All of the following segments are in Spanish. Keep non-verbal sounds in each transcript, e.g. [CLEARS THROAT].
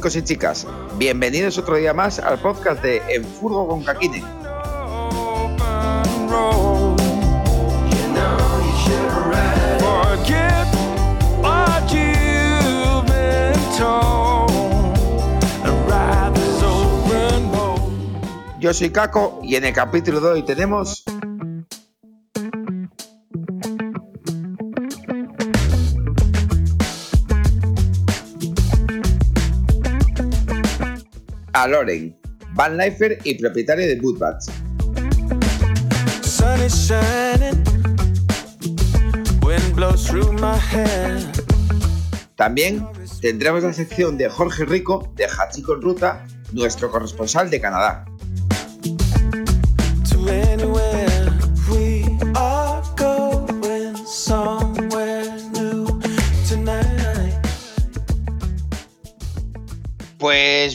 chicos y chicas, bienvenidos otro día más al podcast de En Furgo con road. Yo soy Caco y en el capítulo de hoy tenemos... A Loren, Van Lifer y propietario de Bootbats. También tendremos la sección de Jorge Rico de Hachico en Ruta, nuestro corresponsal de Canadá.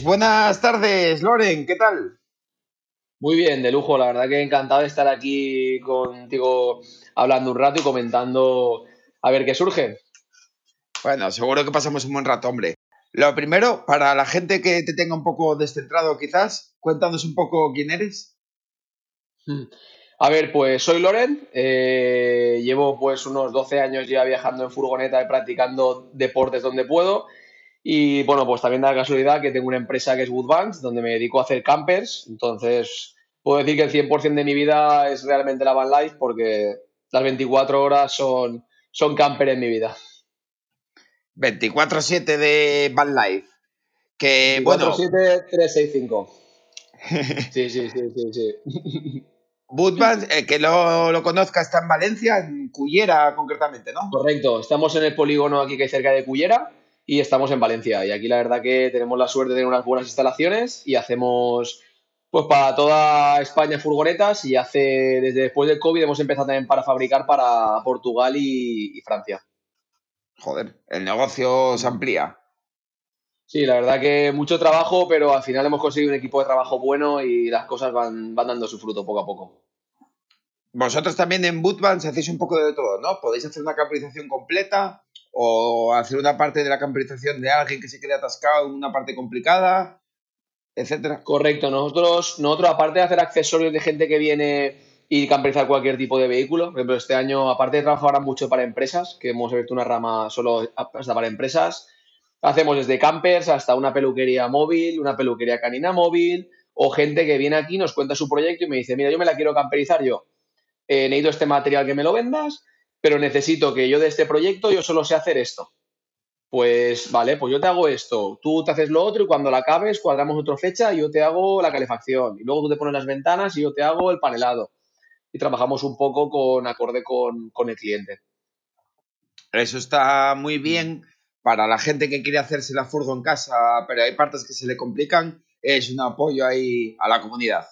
Buenas tardes, Loren, ¿qué tal? Muy bien, de lujo, la verdad que encantado de estar aquí contigo hablando un rato y comentando a ver qué surge. Bueno, seguro que pasamos un buen rato, hombre. Lo primero, para la gente que te tenga un poco descentrado quizás, cuéntanos un poco quién eres. A ver, pues soy Loren, eh, llevo pues unos 12 años ya viajando en furgoneta y practicando deportes donde puedo. Y bueno, pues también da la casualidad que tengo una empresa que es Woodbanks, donde me dedico a hacer campers. Entonces, puedo decir que el 100% de mi vida es realmente la van life porque las 24 horas son, son camper en mi vida. 24-7 de Van Life. Que bueno, 365. [LAUGHS] Sí, sí, sí, sí, sí. Bootband, el que lo, lo conozca, está en Valencia, en Cullera concretamente, ¿no? Correcto, estamos en el polígono aquí que hay cerca de Cullera y estamos en Valencia. Y aquí la verdad que tenemos la suerte de tener unas buenas instalaciones y hacemos pues para toda España furgonetas y hace desde después del COVID hemos empezado también para fabricar para Portugal y, y Francia. Joder, el negocio se amplía. Sí, la verdad que mucho trabajo, pero al final hemos conseguido un equipo de trabajo bueno y las cosas van, van dando su fruto poco a poco. Vosotros también en Bootband hacéis un poco de todo, ¿no? Podéis hacer una camperización completa o hacer una parte de la camperización de alguien que se quede atascado en una parte complicada, etcétera. Correcto, nosotros, nosotros aparte de hacer accesorios de gente que viene y camperizar cualquier tipo de vehículo, por ejemplo, este año, aparte de trabajar ahora mucho para empresas, que hemos abierto una rama solo hasta para empresas, hacemos desde campers hasta una peluquería móvil, una peluquería canina móvil, o gente que viene aquí, nos cuenta su proyecto y me dice, mira, yo me la quiero camperizar yo, eh, necesito este material que me lo vendas, pero necesito que yo de este proyecto yo solo sé hacer esto. Pues vale, pues yo te hago esto, tú te haces lo otro y cuando la acabes cuadramos otra fecha y yo te hago la calefacción y luego tú te pones las ventanas y yo te hago el panelado y trabajamos un poco con acorde con, con el cliente. Eso está muy bien para la gente que quiere hacerse la furgo en casa, pero hay partes que se le complican, es un apoyo ahí a la comunidad.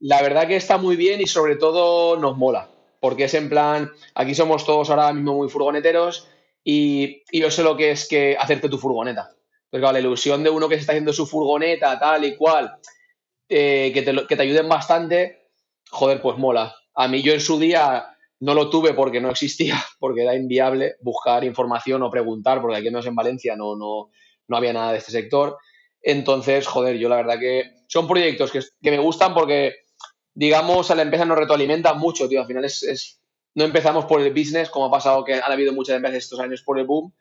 La verdad que está muy bien y sobre todo nos mola, porque es en plan, aquí somos todos ahora mismo muy furgoneteros y, yo sé lo que es que hacerte tu furgoneta. Porque claro, la ilusión de uno que se está haciendo su furgoneta tal y cual, eh, que, te, ayuden bastante, joder, pues mola. A mí yo en su día no lo tuve porque no existía, [LAUGHS] porque era inviable buscar información o preguntar, porque aquí menos en Valencia no, no, no había nada de este sector. Entonces, joder, yo la verdad que son proyectos que me gustan porque, digamos, a la empresa nos retroalimentan mucho, tío. Al final es, es- no empezamos por el business, como ha pasado que han habido muchas empresas estos años por el boom.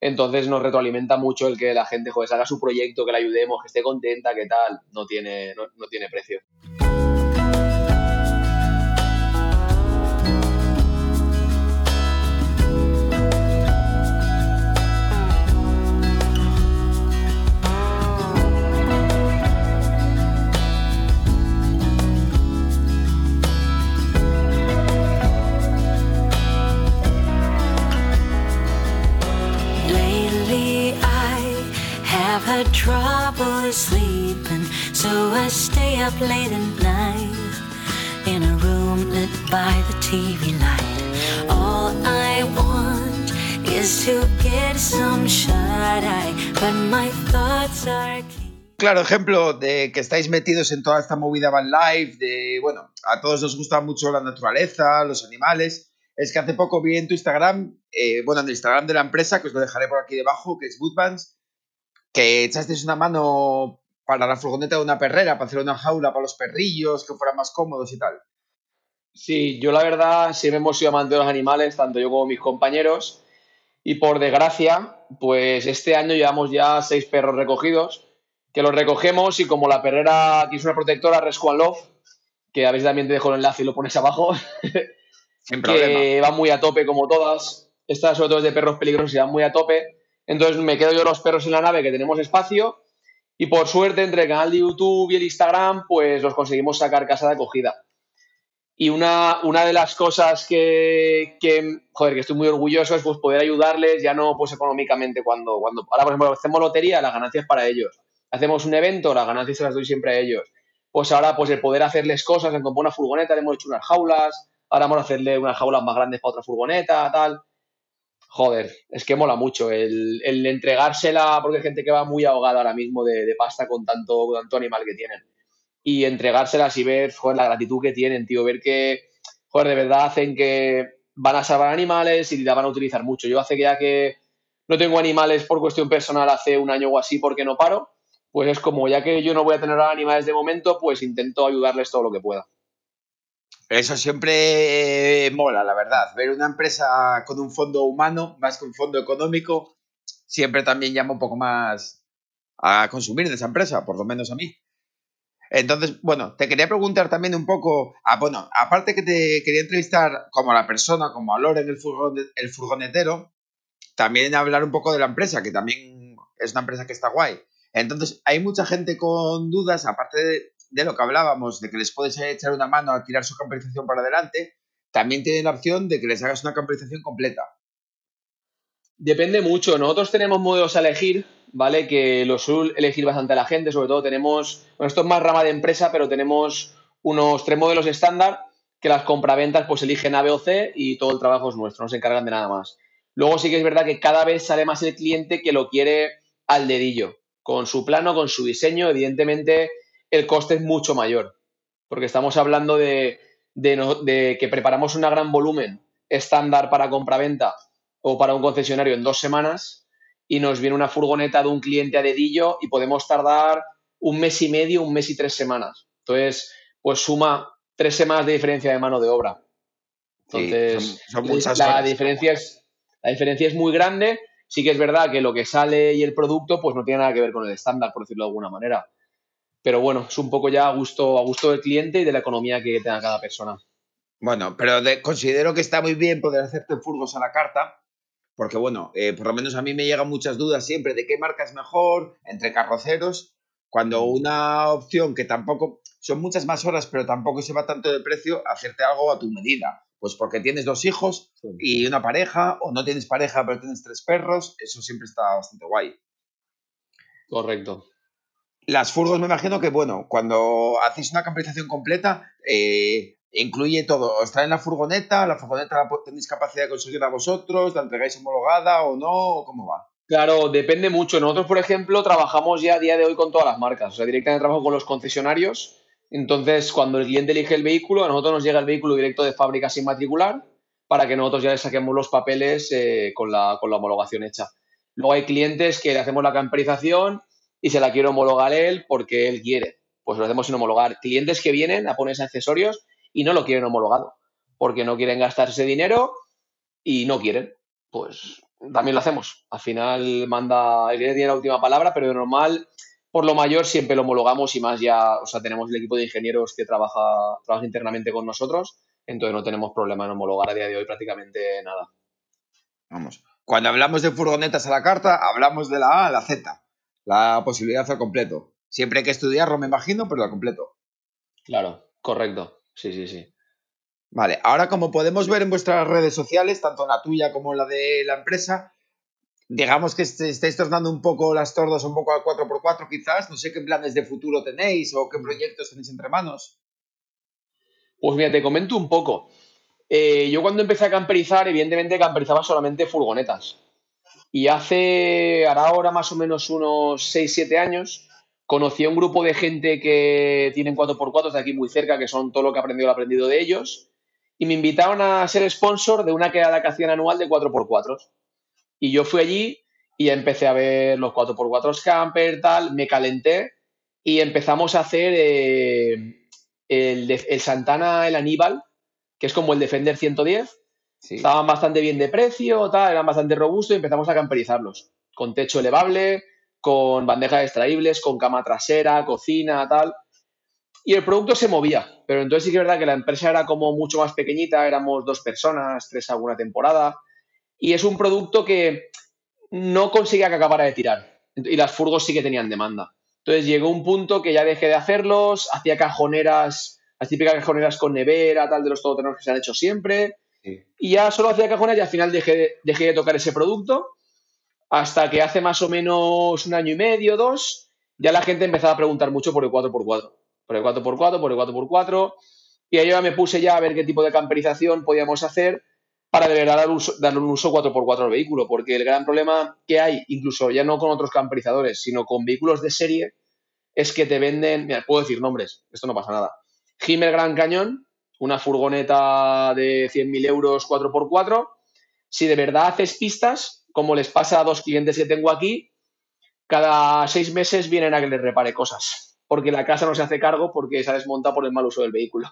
Entonces nos retroalimenta mucho el que la gente, joder, haga su proyecto, que la ayudemos, que esté contenta, que tal. No tiene, no, no tiene precio. Trouble sleeping, so I stay up late at night in a room lit by the TV light. All I want is to get some shut eye, but my thoughts are. Claro, ejemplo de que estáis metidos en toda esta movida van life, de, bueno, a todos nos gusta mucho la naturaleza, los animales. Es que hace poco vi en tu Instagram, eh, bueno, en el Instagram de la empresa, que os lo dejaré por aquí debajo, que es Bootbands, que echasteis una mano para la furgoneta de una perrera, para hacer una jaula para los perrillos, que fueran más cómodos y tal. Sí, yo la verdad siempre hemos sido amantes de los animales, tanto yo como mis compañeros. Y por desgracia, pues este año llevamos ya seis perros recogidos, que los recogemos y como la perrera aquí es una protectora, Rescue and Love, que a veces también te dejo el enlace y lo pones abajo, Sin [LAUGHS] que problema. va muy a tope como todas. Estas sobre todo es de perros peligrosos y van muy a tope. Entonces me quedo yo los perros en la nave que tenemos espacio y por suerte entre el canal de YouTube y el Instagram pues los conseguimos sacar casa de acogida. Y una, una de las cosas que, que, joder, que estoy muy orgulloso es pues poder ayudarles, ya no pues económicamente, cuando, cuando ahora por ejemplo hacemos lotería, las ganancias para ellos. Hacemos un evento, las ganancias se las doy siempre a ellos. Pues ahora pues el poder hacerles cosas, en comprar una furgoneta, le hemos hecho unas jaulas, ahora vamos a hacerle unas jaulas más grandes para otra furgoneta, tal. Joder, es que mola mucho el, el entregársela, porque hay gente que va muy ahogada ahora mismo de, pasta con tanto, con tanto animal que tienen. Y entregárselas y ver, joder, la gratitud que tienen, tío, ver que, joder, de verdad hacen que van a salvar animales y la van a utilizar mucho. Yo hace que ya que no tengo animales por cuestión personal hace un año o así porque no paro, pues es como ya que yo no voy a tener animales de momento, pues intento ayudarles todo lo que pueda. Eso siempre eh, mola, la verdad. Ver una empresa con un fondo humano, más que un fondo económico, siempre también llama un poco más a consumir de esa empresa, por lo menos a mí. Entonces, bueno, te quería preguntar también un poco, ah, bueno, aparte que te quería entrevistar como la persona, como a Loren, el, furgon- el furgonetero, también hablar un poco de la empresa, que también es una empresa que está guay. Entonces, hay mucha gente con dudas, aparte de, de lo que hablábamos, de que les puedes echar una mano a tirar su camperización para adelante, también tienen la opción de que les hagas una camperización completa. Depende mucho. Nosotros tenemos modelos a elegir, ¿vale? Que los suele elegir bastante la gente. Sobre todo tenemos, bueno, esto es más rama de empresa, pero tenemos unos tres modelos estándar que las compraventas pues eligen A, B o C y todo el trabajo es nuestro, no se encargan de nada más. Luego sí que es verdad que cada vez sale más el cliente que lo quiere al dedillo, con su plano, con su diseño. Evidentemente el coste es mucho mayor, porque estamos hablando de, de no- de que preparamos un gran volumen estándar para compraventa o para un concesionario en dos semanas y nos viene una furgoneta de un cliente a dedillo y podemos tardar un mes y medio, un mes y tres semanas. Entonces, pues suma tres semanas de diferencia de mano de obra. Sí, Entonces, son- son muchas la, horas. diferencia es, la diferencia es muy grande. Sí que es verdad que lo que sale y el producto pues no tiene nada que ver con el estándar, por decirlo de alguna manera. Pero bueno, es un poco ya a gusto, a gusto del cliente y de la economía que tenga cada persona. Bueno, pero de- considero que está muy bien poder hacerte furgos a la carta, porque bueno, eh, por lo menos a mí me llegan muchas dudas siempre de qué marca es mejor entre carroceros, cuando una opción que tampoco son muchas más horas, pero tampoco se va tanto de precio, hacerte algo a tu medida. Pues porque tienes dos hijos y una pareja, o no tienes pareja pero tienes tres perros, eso siempre está bastante guay. Correcto. Las furgos me imagino que, bueno, cuando hacéis una camperización completa, eh, incluye todo. Os traen la furgoneta, la furgoneta la tenéis capacidad de conseguirla vosotros, la entregáis homologada o no, ¿cómo va? Claro, depende mucho. Nosotros, por ejemplo, trabajamos ya a día de hoy con todas las marcas. O sea, directamente trabajo con los concesionarios. Entonces, cuando el cliente elige el vehículo, a nosotros nos llega el vehículo directo de fábrica sin matricular para que nosotros ya le saquemos los papeles eh, con, la, con la homologación hecha. Luego hay clientes que le hacemos la camperización y se la quiere homologar él porque él quiere. Pues lo hacemos sin homologar. Clientes que vienen a ponerse accesorios y no lo quieren homologado porque no quieren gastar ese dinero y no quieren. Pues también lo hacemos. Al final manda, el tiene la última palabra, pero de normal, por lo mayor, siempre lo homologamos y más ya, o sea, tenemos el equipo de ingenieros que trabaja, trabaja internamente con nosotros, entonces no tenemos problema en homologar a día de hoy prácticamente nada. Vamos. Cuando hablamos de furgonetas a la carta, hablamos de la A a la Z. La posibilidad al completo. Siempre hay que estudiarlo, me imagino, pero al completo. Claro, correcto. Sí, sí, sí. Vale, ahora como podemos ver en vuestras redes sociales, tanto la tuya como la de la empresa, digamos que est- estáis tornando un poco las tordas un poco al 4x4 quizás, no sé qué planes de futuro tenéis o qué proyectos tenéis entre manos. Pues mira, te comento un poco. Eh, yo cuando empecé a camperizar, evidentemente camperizaba solamente furgonetas. Y hace, hará ahora más o menos unos 6-7 años, conocí a un grupo de gente que tienen 4x4 de aquí muy cerca, que son todo lo que he aprendido, lo he aprendido de ellos, y me invitaron a ser sponsor de una quedada que hacían anual de 4x4. Y yo fui allí y empecé a ver los 4x4 camper, tal, me calenté y empezamos a hacer eh, el, el, Santana, el Aníbal, que es como el Defender 110. Estaban bastante bien de precio, tal, eran bastante robustos y empezamos a camperizarlos. Con techo elevable, con bandejas extraíbles, con cama trasera, cocina, tal. Y el producto se movía, pero entonces sí que es verdad que la empresa era como mucho más pequeñita, éramos dos personas, tres alguna temporada, y es un producto que no conseguía que acabara de tirar, y las furgos sí que tenían demanda. Entonces llegó un punto que ya dejé de hacerlos, hacía cajoneras, las típicas cajoneras con nevera, tal, de los todoterrenos que se han hecho siempre, Y ya solo hacía cajoneras y al final dejé, dejé de tocar ese producto, hasta que hace más o menos un año y medio, dos, ya la gente empezaba a preguntar mucho por el 4x4 por el 4x4, por el 4x4, y ahí yo me puse ya a ver qué tipo de camperización podíamos hacer para de verdad dar uso- darle un uso 4x4 al vehículo, porque el gran problema que hay, incluso ya no con otros camperizadores, sino con vehículos de serie, es que te venden, mira, puedo decir nombres, esto no pasa nada. Himmel Gran Cañón, una furgoneta de 100.000 euros 4x4, si de verdad haces pistas, como les pasa a dos clientes que tengo aquí, cada seis meses vienen a que les repare cosas porque la casa no se hace cargo porque se ha desmontado por el mal uso del vehículo.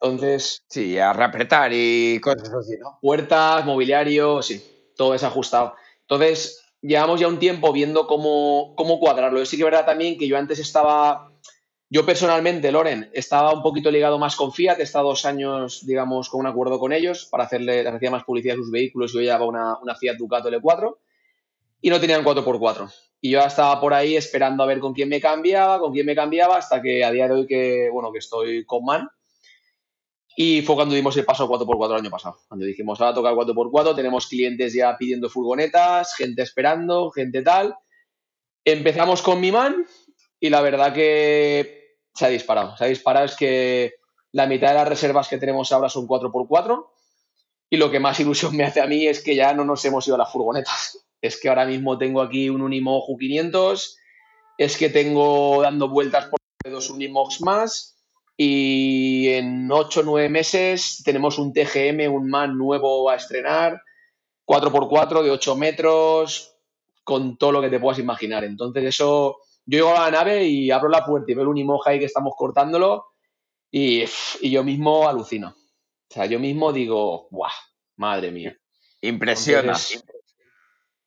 Entonces, Sí, a reapretar y cosas así, ¿no? puertas, mobiliario, sí, todo desajustado. Entonces, llevamos ya un tiempo viendo cómo, cómo cuadrarlo. Sí que es verdad también que yo antes estaba, yo personalmente, Loren, estaba un poquito ligado más con Fiat, he estado dos años, digamos, con un acuerdo con ellos para hacerle, hacía más publicidad a sus vehículos. Yo llevaba una, una Fiat Ducato L4 y no tenían 4x4. Y yo estaba por ahí esperando a ver con quién me cambiaba, con quién me cambiaba, hasta que a día de hoy que, bueno, que estoy con Man. Y fue cuando dimos el paso al 4x4 el año pasado. Cuando dijimos, ahora toca el 4x4, tenemos clientes ya pidiendo furgonetas, gente esperando, gente tal. Empezamos con mi man y la verdad que se ha disparado. Se ha disparado es que la mitad de las reservas que tenemos ahora son 4x4 y lo que más ilusión me hace a mí es que ya no nos hemos ido a las furgonetas. [LAUGHS] Es que ahora mismo tengo aquí un Unimoju 500, es que tengo dando vueltas por dos Unimogs más y en 8 o 9 meses tenemos un TGM, un MAN nuevo a estrenar, 4x4 de 8 metros, con todo lo que te puedas imaginar. Entonces eso, yo llego a la nave y abro la puerta y veo el Unimog ahí que estamos cortándolo y, y yo mismo alucino. O sea, yo mismo digo, ¡guau! Madre mía. Impresiona. Entonces,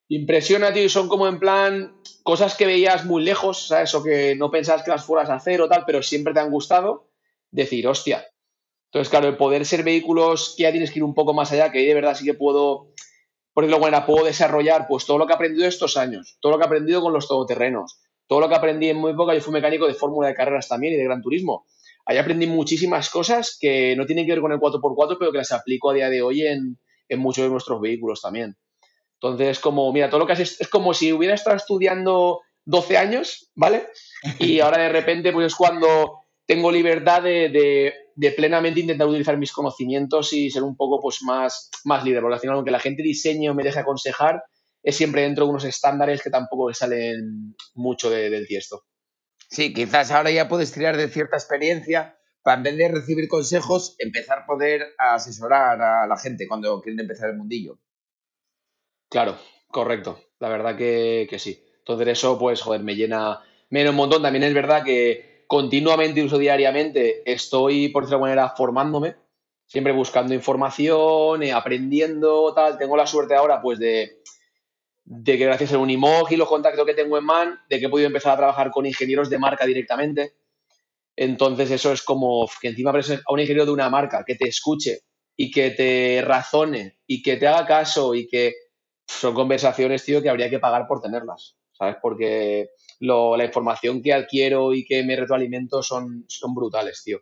impresiona, tío, y son como en plan cosas que veías muy lejos, ¿sabes? O que no pensabas que las fueras a hacer o tal, pero siempre te han gustado. Decir, hostia. Entonces, claro, el poder ser vehículos que ya tienes que ir un poco más allá, que ahí de verdad sí que puedo, por ejemplo, bueno, puedo desarrollar pues todo lo que he aprendido estos años, todo lo que he aprendido con los todoterrenos, todo lo que aprendí en muy poca, yo fui mecánico de fórmula de carreras también y de gran turismo. Ahí aprendí muchísimas cosas que no tienen que ver con el 4x4, pero que las aplico a día de hoy en, en muchos de nuestros vehículos también. Entonces, como, mira, todo lo que haces es como si hubiera estado estudiando 12 años, ¿vale? Y [LAUGHS] ahora de repente, pues es cuando tengo libertad de, de, de plenamente intentar utilizar mis conocimientos y ser un poco pues más, más líder. Porque al final, aunque la gente diseñe o me deje aconsejar, es siempre dentro de unos estándares que tampoco salen mucho de, del tiesto. Sí, quizás ahora ya puedes tirar de cierta experiencia para en vez de recibir consejos, empezar a poder asesorar a la gente cuando quieren empezar el mundillo. Claro, correcto. La verdad que, que sí. Entonces eso, pues, joder, me llena, me llena un montón. También es verdad que continuamente, incluso diariamente, estoy, por decirlo de alguna manera, formándome, siempre buscando información, eh, aprendiendo, tal. Tengo la suerte ahora, pues, de, de que gracias al Unimog y los contactos que tengo en MAN, de que he podido empezar a trabajar con ingenieros de marca directamente. Entonces eso es como que encima aparece a un ingeniero de una marca que te escuche y que te razone y que te haga caso y que son conversaciones, tío, que habría que pagar por tenerlas, ¿sabes? Porque lo, la información que adquiero y que me retroalimento son, son brutales, tío.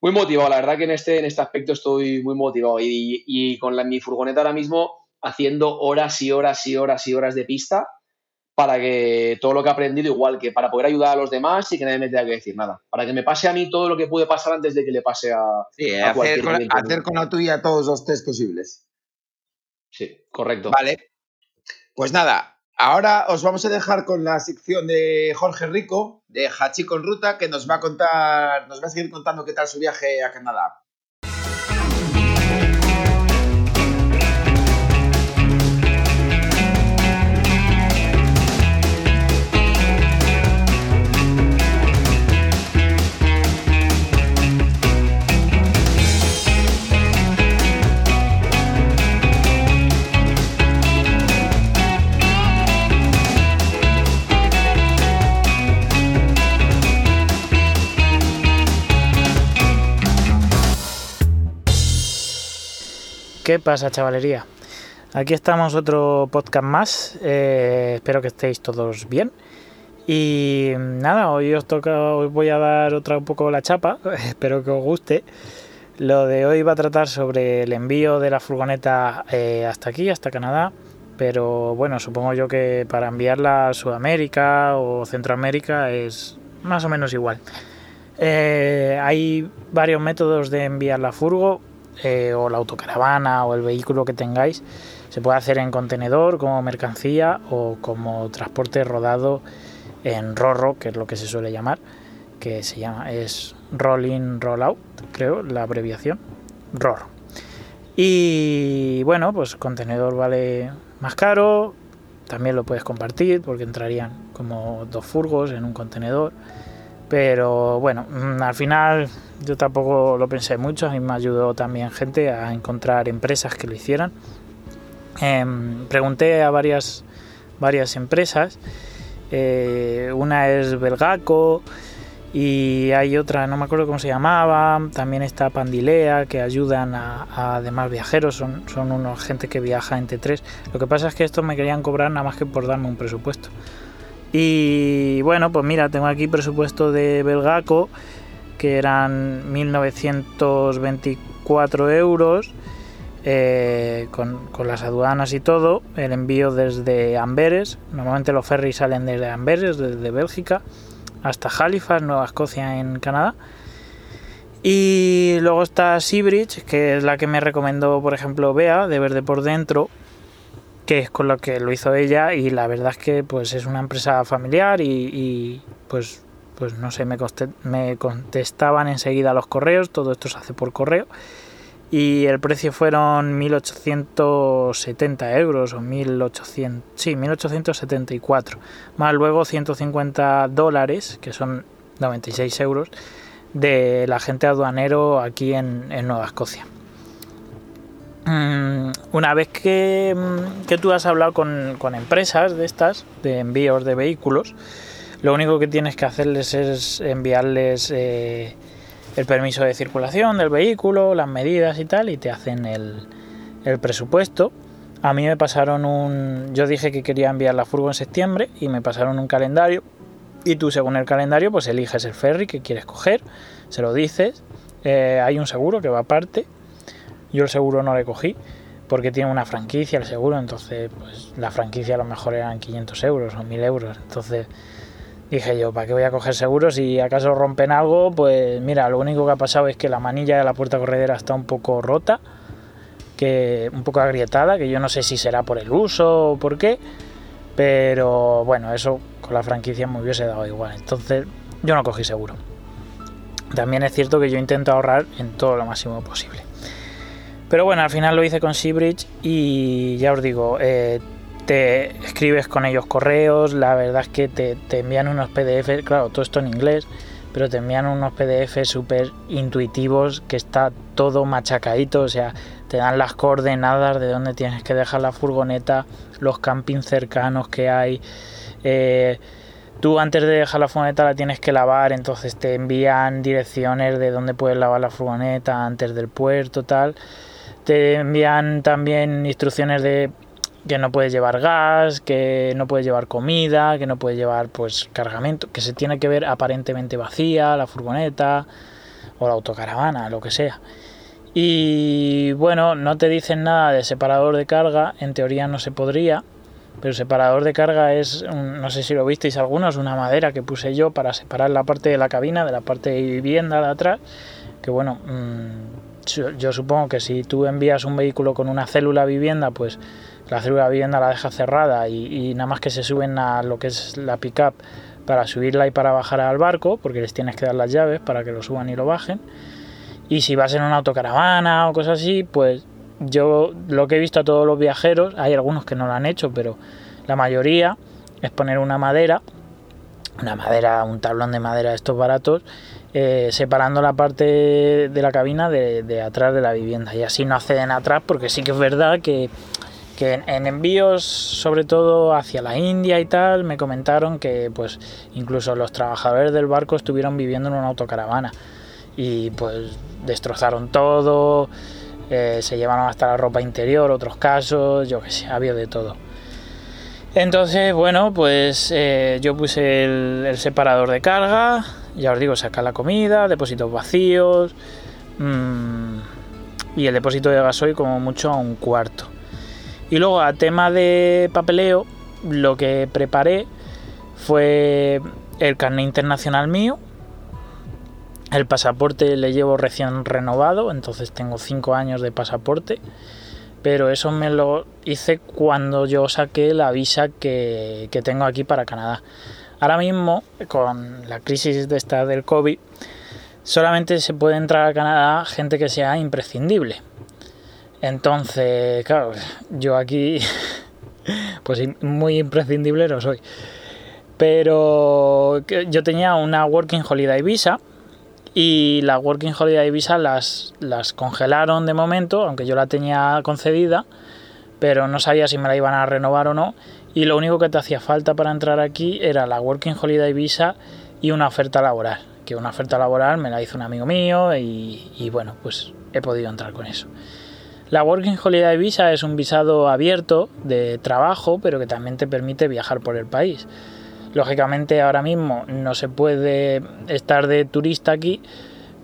Muy motivado, la verdad que en este, en este aspecto estoy muy motivado y, y con la, mi furgoneta ahora mismo haciendo horas y horas y horas y horas de pista para que todo lo que he aprendido, igual que para poder ayudar a los demás y que nadie me tenga que decir nada. Para que me pase a mí todo lo que puede pasar antes de que le pase a, Sí, a hacer con, hacer con la tuya todos los test posibles. Sí, correcto. Vale. Pues nada, ahora os vamos a dejar con la sección de Jorge Rico, de Hachi con Ruta, que nos va a contar, nos va a seguir contando qué tal su viaje a Canadá. ¿Qué pasa, chavalería? Aquí estamos otro podcast más. eh, espero que estéis todos bien. Y nada, hoy os toca, hoy voy a dar otra un poco la chapa. [LAUGHS] espero que os guste. Lo de hoy va a tratar sobre el envío de la furgoneta eh, hasta aquí, hasta Canadá. Pero bueno, supongo yo que para enviarla a Sudamérica o Centroamérica es más o menos igual. Eh, hay varios métodos de enviar la furgo eh, o la autocaravana o el vehículo que tengáis. Se puede hacer en contenedor como mercancía o como transporte rodado en rorro, que es lo que se suele llamar, que se llama es rolling roll out, creo, la abreviación, rorro. Y bueno, pues contenedor vale más caro, también lo puedes compartir porque entrarían como dos furgos en un contenedor. Pero bueno, mm, al final yo tampoco lo pensé mucho, a mí me ayudó también gente a encontrar empresas que lo hicieran. Em, pregunté a varias, varias empresas, eh, una es Belgaco y hay otra, no me acuerdo cómo se llamaba, también está Pandilea, que ayudan a, a demás viajeros, son, son unos gente que viaja entre tres. Lo que pasa es que estos me querían cobrar nada más que por darme un presupuesto. Y bueno, pues mira, tengo aquí presupuesto de Belgaco, que eran 1924 euros, eh, con, con las aduanas y todo, el envío desde Amberes, normalmente los ferries salen desde Amberes, desde Bélgica, hasta Halifax, Nueva Escocia en Canadá. Y luego está Seabridge, que es la que me recomendó, por ejemplo, Bea, de Verde por Dentro, que es con lo que lo hizo ella y la verdad es que pues es una empresa familiar y, pues pues no sé me, contestaban enseguida los correos todo esto se hace por correo y el precio fueron 1870 euros o 1800 sí 1874 más luego 150 dólares que son 96 euros de la gente aduanero aquí en, en Nueva Escocia una vez que, que, tú has hablado con, empresas de estas, de envíos de vehículos, lo único que tienes que hacerles es enviarles eh, el permiso de circulación del vehículo, las medidas y tal, y te hacen el, el, presupuesto. A mí me pasaron un... Yo dije que quería enviar la furgo en septiembre y me pasaron un calendario. Y tú según el calendario pues eliges el ferry que quieres coger, se lo dices. Eh, hay un seguro que va aparte yo el seguro no le cogí porque tiene una franquicia el seguro, entonces pues la franquicia a lo mejor eran 500 euros o 1000 euros. Entonces dije yo, ¿para qué voy a coger seguro? Si acaso rompen algo, pues mira, lo único que ha pasado es que la manilla de la puerta corredera está un poco rota, que un poco agrietada, que yo no sé si será por el uso o por qué, pero bueno, eso con la franquicia me hubiese dado igual. Entonces yo no cogí seguro. También es cierto que yo intento ahorrar en todo lo máximo posible. Pero bueno, al final lo hice con Seabridge y ya os digo, eh, te escribes con ellos correos, la verdad es que te, envían unos PDF, claro, todo esto en inglés, pero te envían unos PDF súper intuitivos, que está todo machacadito, o sea, te dan las coordenadas de dónde tienes que dejar la furgoneta, los campings cercanos que hay. Eh, tú antes de dejar la furgoneta la tienes que lavar, entonces te envían direcciones de dónde puedes lavar la furgoneta antes del puerto, tal te envían también instrucciones de que no puedes llevar gas, que no puedes llevar comida, que no puedes llevar pues cargamento, que se tiene que ver aparentemente vacía la furgoneta o la autocaravana, lo que sea. Y bueno, no te dicen nada de separador de carga, en teoría no se podría, pero separador de carga es, no sé si lo visteis algunos, una madera que puse yo para separar la parte de la cabina de la parte de vivienda de atrás, que bueno, mmm, yo supongo que si tú envías un vehículo con una célula vivienda, pues la célula vivienda la deja cerrada y, y nada más que se suben a lo que es la pickup para subirla y para bajar al barco, porque les tienes que dar las llaves para que lo suban y lo bajen. Y si vas en una autocaravana o cosas así, pues yo lo que he visto a todos los viajeros, hay algunos que no lo han hecho, pero la mayoría es poner una madera, una madera, un tablón de madera de estos baratos, eh, separando la parte de la cabina de, atrás de la vivienda. Y así no acceden atrás, porque sí que es verdad que, en, en envíos, sobre todo hacia la India y tal, me comentaron que pues incluso los trabajadores del barco estuvieron viviendo en una autocaravana. Y pues destrozaron todo, eh, se llevaron hasta la ropa interior, otros casos, yo que sé, había de todo. Entonces, bueno, pues eh, yo puse el separador de carga, ya os digo, sacar la comida, depósitos vacíos mm, y el depósito de gasoil como mucho a un cuarto. Y luego a tema de papeleo, lo que preparé fue el carnet internacional mío, el pasaporte le llevo recién renovado, entonces tengo 5 años de pasaporte, pero eso me lo hice cuando yo saqué la visa que, que tengo aquí para Canadá. Ahora mismo, con la crisis de esta del COVID, solamente se puede entrar a Canadá gente que sea imprescindible. Entonces, claro, yo aquí, [LAUGHS] pues muy imprescindible no soy. Pero yo tenía una Working Holiday Visa y la Working Holiday Visa las congelaron de momento, aunque yo la tenía concedida, pero no sabía si me la iban a renovar o no. Y lo único que te hacía falta para entrar aquí era la Working Holiday Visa y una oferta laboral. Que una oferta laboral me la hizo un amigo mío y, bueno, pues he podido entrar con eso. La Working Holiday Visa es un visado abierto de trabajo, pero que también te permite viajar por el país. Lógicamente ahora mismo no se puede estar de turista aquí,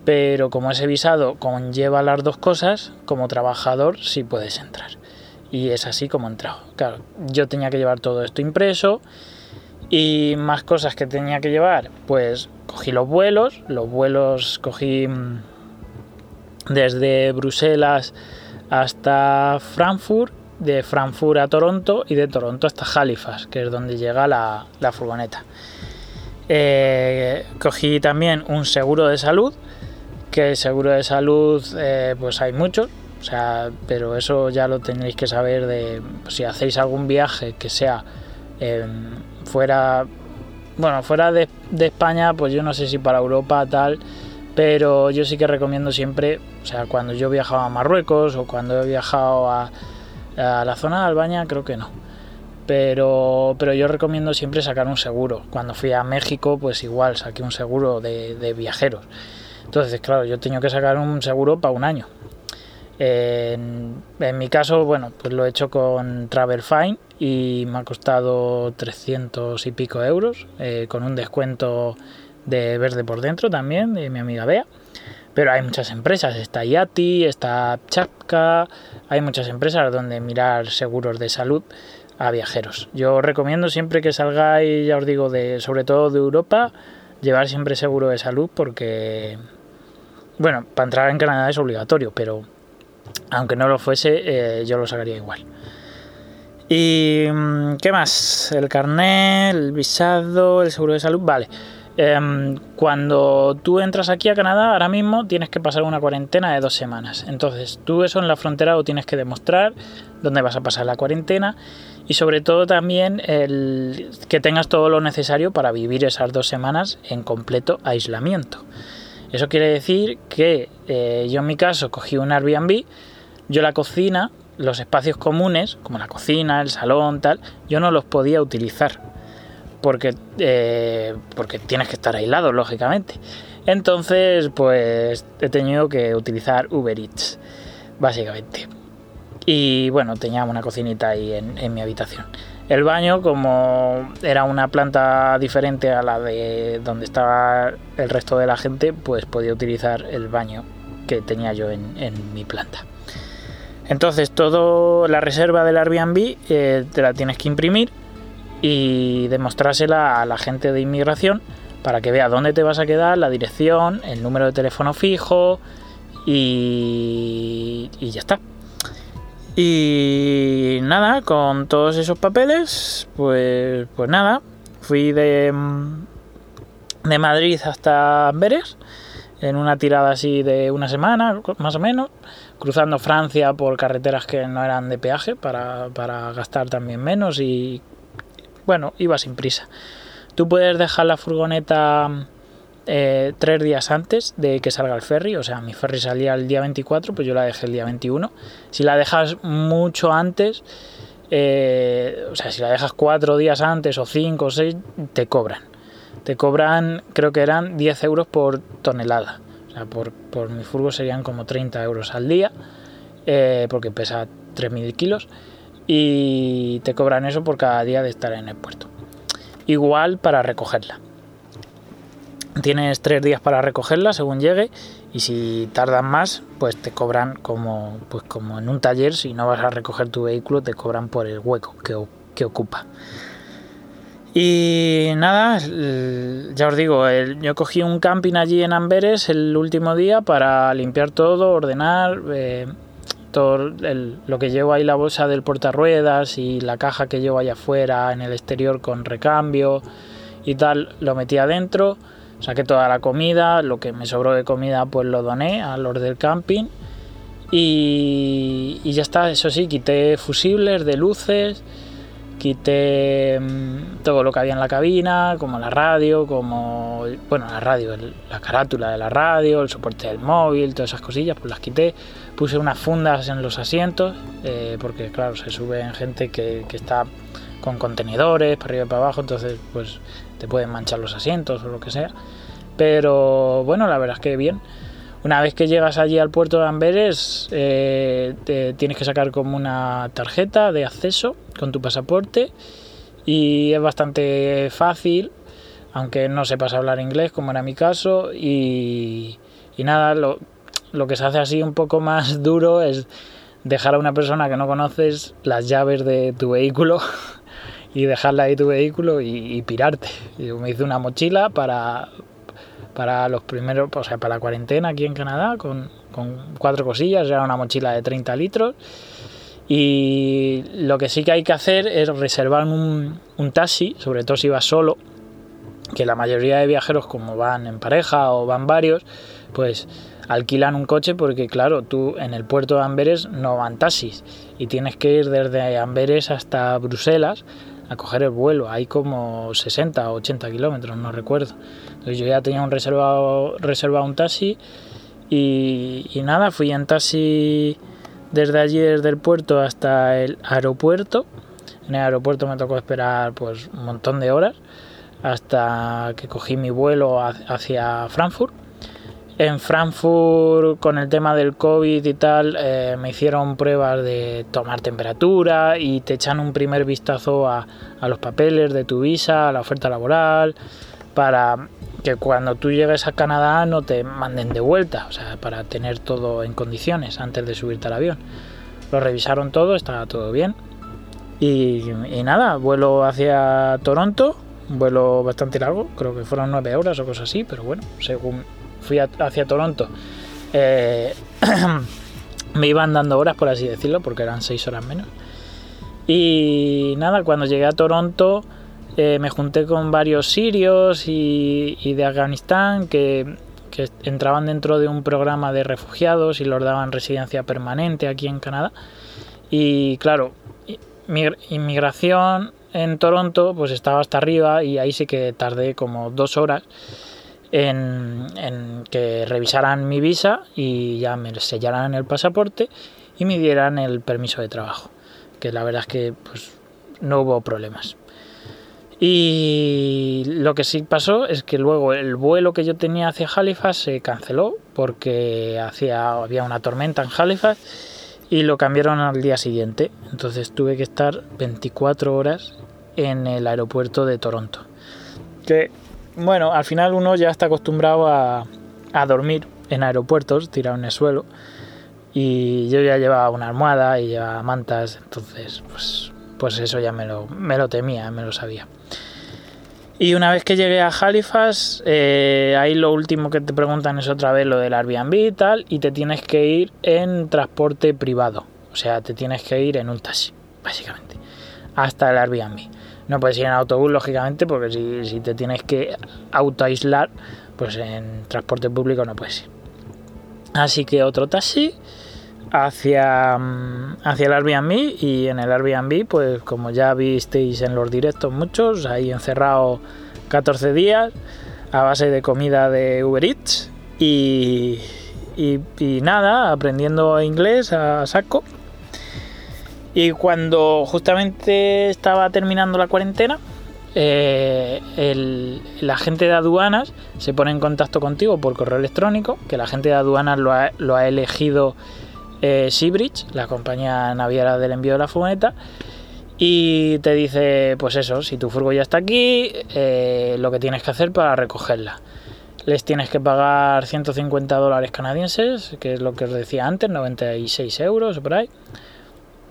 pero como ese visado conlleva las dos cosas, como trabajador sí puedes entrar. Y es así como he entrado. Yo tenía que llevar todo esto impreso y más cosas que tenía que llevar, pues cogí los vuelos, los vuelos cogí mm, desde Bruselas hasta Frankfurt, de Frankfurt a Toronto y de Toronto hasta Halifax, que es donde llega la, la furgoneta. Eh, cogí también un seguro de salud, que seguro de salud eh, pues hay muchos, o sea, pero eso ya lo tenéis que saber de si hacéis algún viaje que sea eh, fuera, bueno, fuera de, de España, pues yo no sé si para Europa tal, pero yo sí que recomiendo siempre, o sea, cuando yo viajaba a Marruecos o cuando he viajado a, a la zona de Albania, creo que no. Pero, pero yo recomiendo siempre sacar un seguro. Cuando fui a México, pues igual saqué un seguro de, de viajeros. Entonces, claro, yo tengo que sacar un seguro para un año. En, mi caso, bueno, pues lo he hecho con Travel Fine y me ha costado 300 y pico euros, eh, con un descuento de verde por dentro también, de mi amiga Bea. Pero hay muchas empresas, está Yati, está Chapka, hay muchas empresas donde mirar seguros de salud a viajeros. Yo recomiendo siempre que salgáis, ya os digo, de, sobre todo de Europa, llevar siempre seguro de salud porque, bueno, para entrar en Canadá es obligatorio, pero aunque no lo fuese, eh, yo lo sacaría igual. ¿Y qué más? El carnet, el visado, el seguro de salud, vale. Eh, cuando tú entras aquí a Canadá, ahora mismo tienes que pasar una cuarentena de dos semanas. Entonces, tú eso en la frontera lo tienes que demostrar, dónde vas a pasar la cuarentena y sobre todo también el, que tengas todo lo necesario para vivir esas dos semanas en completo aislamiento. Eso quiere decir que eh, yo en mi caso cogí un Airbnb, yo la cocina, los espacios comunes, como la cocina, el salón, tal, yo no los podía utilizar porque, eh, porque tienes que estar aislado, lógicamente. Entonces, pues he tenido que utilizar Uber Eats, básicamente. Y bueno, tenía una cocinita ahí en, mi habitación. El baño, como era una planta diferente a la de donde estaba el resto de la gente, pues podía utilizar el baño que tenía yo en mi planta. Entonces, toda la reserva del Airbnb eh, te la tienes que imprimir y demostrársela a la gente de inmigración para que vea dónde te vas a quedar, la dirección, el número de teléfono fijo y, ya está. Y nada, con todos esos papeles, pues, pues nada, fui de, de Madrid hasta Amberes en una tirada así de una semana, más o menos, cruzando Francia por carreteras que no eran de peaje para, para gastar también menos y bueno, iba sin prisa. Tú puedes dejar la furgoneta eh, tres días antes de que salga el ferry, o sea, mi ferry salía el día 24, pues yo la dejé el día 21. Si la dejas mucho antes, eh, o sea, si la dejas cuatro días antes o cinco o seis, te cobran. Te cobran, creo que eran 10 euros por tonelada. Por, por mi furgo serían como 30 euros al día, eh, porque pesa 3.000 kilos. Y te cobran eso por cada día de estar en el puerto. Igual para recogerla. Tienes tres días para recogerla según llegue y si tardan más, pues te cobran como, pues como en un taller, si no vas a recoger tu vehículo, te cobran por el hueco que, que ocupa. Y nada, ya os digo, yo cogí un camping allí en Amberes el último día para limpiar todo, ordenar eh, todo el- lo que llevo ahí, la bolsa del portarruedas y la caja que llevo allá afuera en el exterior con recambio y tal, lo metí adentro, saqué toda la comida, lo que me sobró de comida pues lo doné a los del camping y, y ya está, eso sí, quité fusibles de luces, quité mm, todo lo que había en la cabina, como la radio, como, bueno, la radio, el- la carátula de la radio, el soporte del móvil, todas esas cosillas, pues las quité, puse unas fundas en los asientos, eh, porque claro, se suben gente que, que está con contenedores para arriba y para abajo, entonces pues te pueden manchar los asientos o lo que sea. Pero bueno, la verdad es que bien. Una vez que llegas allí al puerto de Amberes, eh, te tienes que sacar como una tarjeta de acceso con tu pasaporte y es bastante fácil, aunque no sepas hablar inglés, como era mi caso. Y, nada, lo, lo que se hace así un poco más [LAUGHS] duro es dejar a una persona que no conoces las llaves de tu vehículo [LAUGHS] y dejarla ahí tu vehículo y, y pirarte. Yo me hice una mochila para, para los primeros, o sea, para la cuarentena aquí en Canadá, con, cuatro cosillas, era una mochila de 30 litros. Y lo que sí que hay que hacer es reservar un, un taxi, sobre todo si vas solo, que la mayoría de viajeros como van en pareja o van varios, pues alquilan un coche porque claro, tú en el puerto de Amberes no van taxis y tienes que ir desde Amberes hasta Bruselas a coger el vuelo. Hay como 60 o 80 kilómetros, no recuerdo. Entonces yo ya tenía un reservado, reservado un taxi y, y nada, fui en taxi desde allí, desde el puerto hasta el aeropuerto. En el aeropuerto me tocó esperar pues un montón de horas hasta que cogí mi vuelo ha- hacia Frankfurt. En Frankfurt, con el tema del COVID y tal, eh, me hicieron pruebas de tomar temperatura y te echan un primer vistazo a, a los papeles de tu visa, a la oferta laboral, para que cuando tú llegues a Canadá no te manden de vuelta, o sea, para tener todo en condiciones antes de subirte al avión. Lo revisaron todo, estaba todo bien. Y, nada, vuelo hacia Toronto, vuelo bastante largo, creo que fueron nueve horas o cosas así, pero bueno, según fui hacia Toronto, eh, [CLEARS THROAT] me iban dando horas, por así decirlo, porque eran seis horas menos. Y nada, cuando llegué a Toronto eh, me junté con varios sirios y, de Afganistán que, entraban dentro de un programa de refugiados y los daban residencia permanente aquí en Canadá. Y claro, mi- inmigración en Toronto pues estaba hasta arriba y ahí sí que tardé como dos horas en, que revisaran mi visa y ya me sellaran el pasaporte y me dieran el permiso de trabajo. Que la verdad es que pues no hubo problemas. Y lo que sí pasó es que luego el vuelo que yo tenía hacia Halifax se canceló porque hacía, había una tormenta en Halifax y lo cambiaron al día siguiente. Entonces tuve que estar 24 horas en el aeropuerto de Toronto. Que, bueno, al final uno ya está acostumbrado a, a dormir en aeropuertos, tirado en el suelo. Y yo ya llevaba una almohada y llevaba mantas, entonces, pues, pues eso ya me lo, me lo temía, me lo sabía. Y una vez que llegué a Halifax, eh, ahí lo último que te preguntan es otra vez lo del Airbnb y tal, y te tienes que ir en transporte privado. O sea, te tienes que ir en un taxi, básicamente, hasta el Airbnb. No puedes ir en autobús, lógicamente, porque si, te tienes que autoaislar, pues en transporte público no puedes ir. Así que otro taxi hacia, mm, hacia el Airbnb y en el Airbnb, pues como ya visteis en los directos muchos, ahí encerrado 14 días a base de comida de Uber Eats y, y nada, aprendiendo inglés a saco. Y cuando justamente estaba terminando la cuarentena, eh, el agente de aduanas se pone en contacto contigo por correo electrónico, que el agente de aduanas lo ha, elegido eh, Seabridge, la compañía naviera del envío de la furgoneta, y te dice, pues eso, si tu furgo ya está aquí, eh, lo que tienes que hacer para recogerla. Les tienes que pagar 150 dólares canadienses, que es lo que os decía antes, 96 euros por ahí.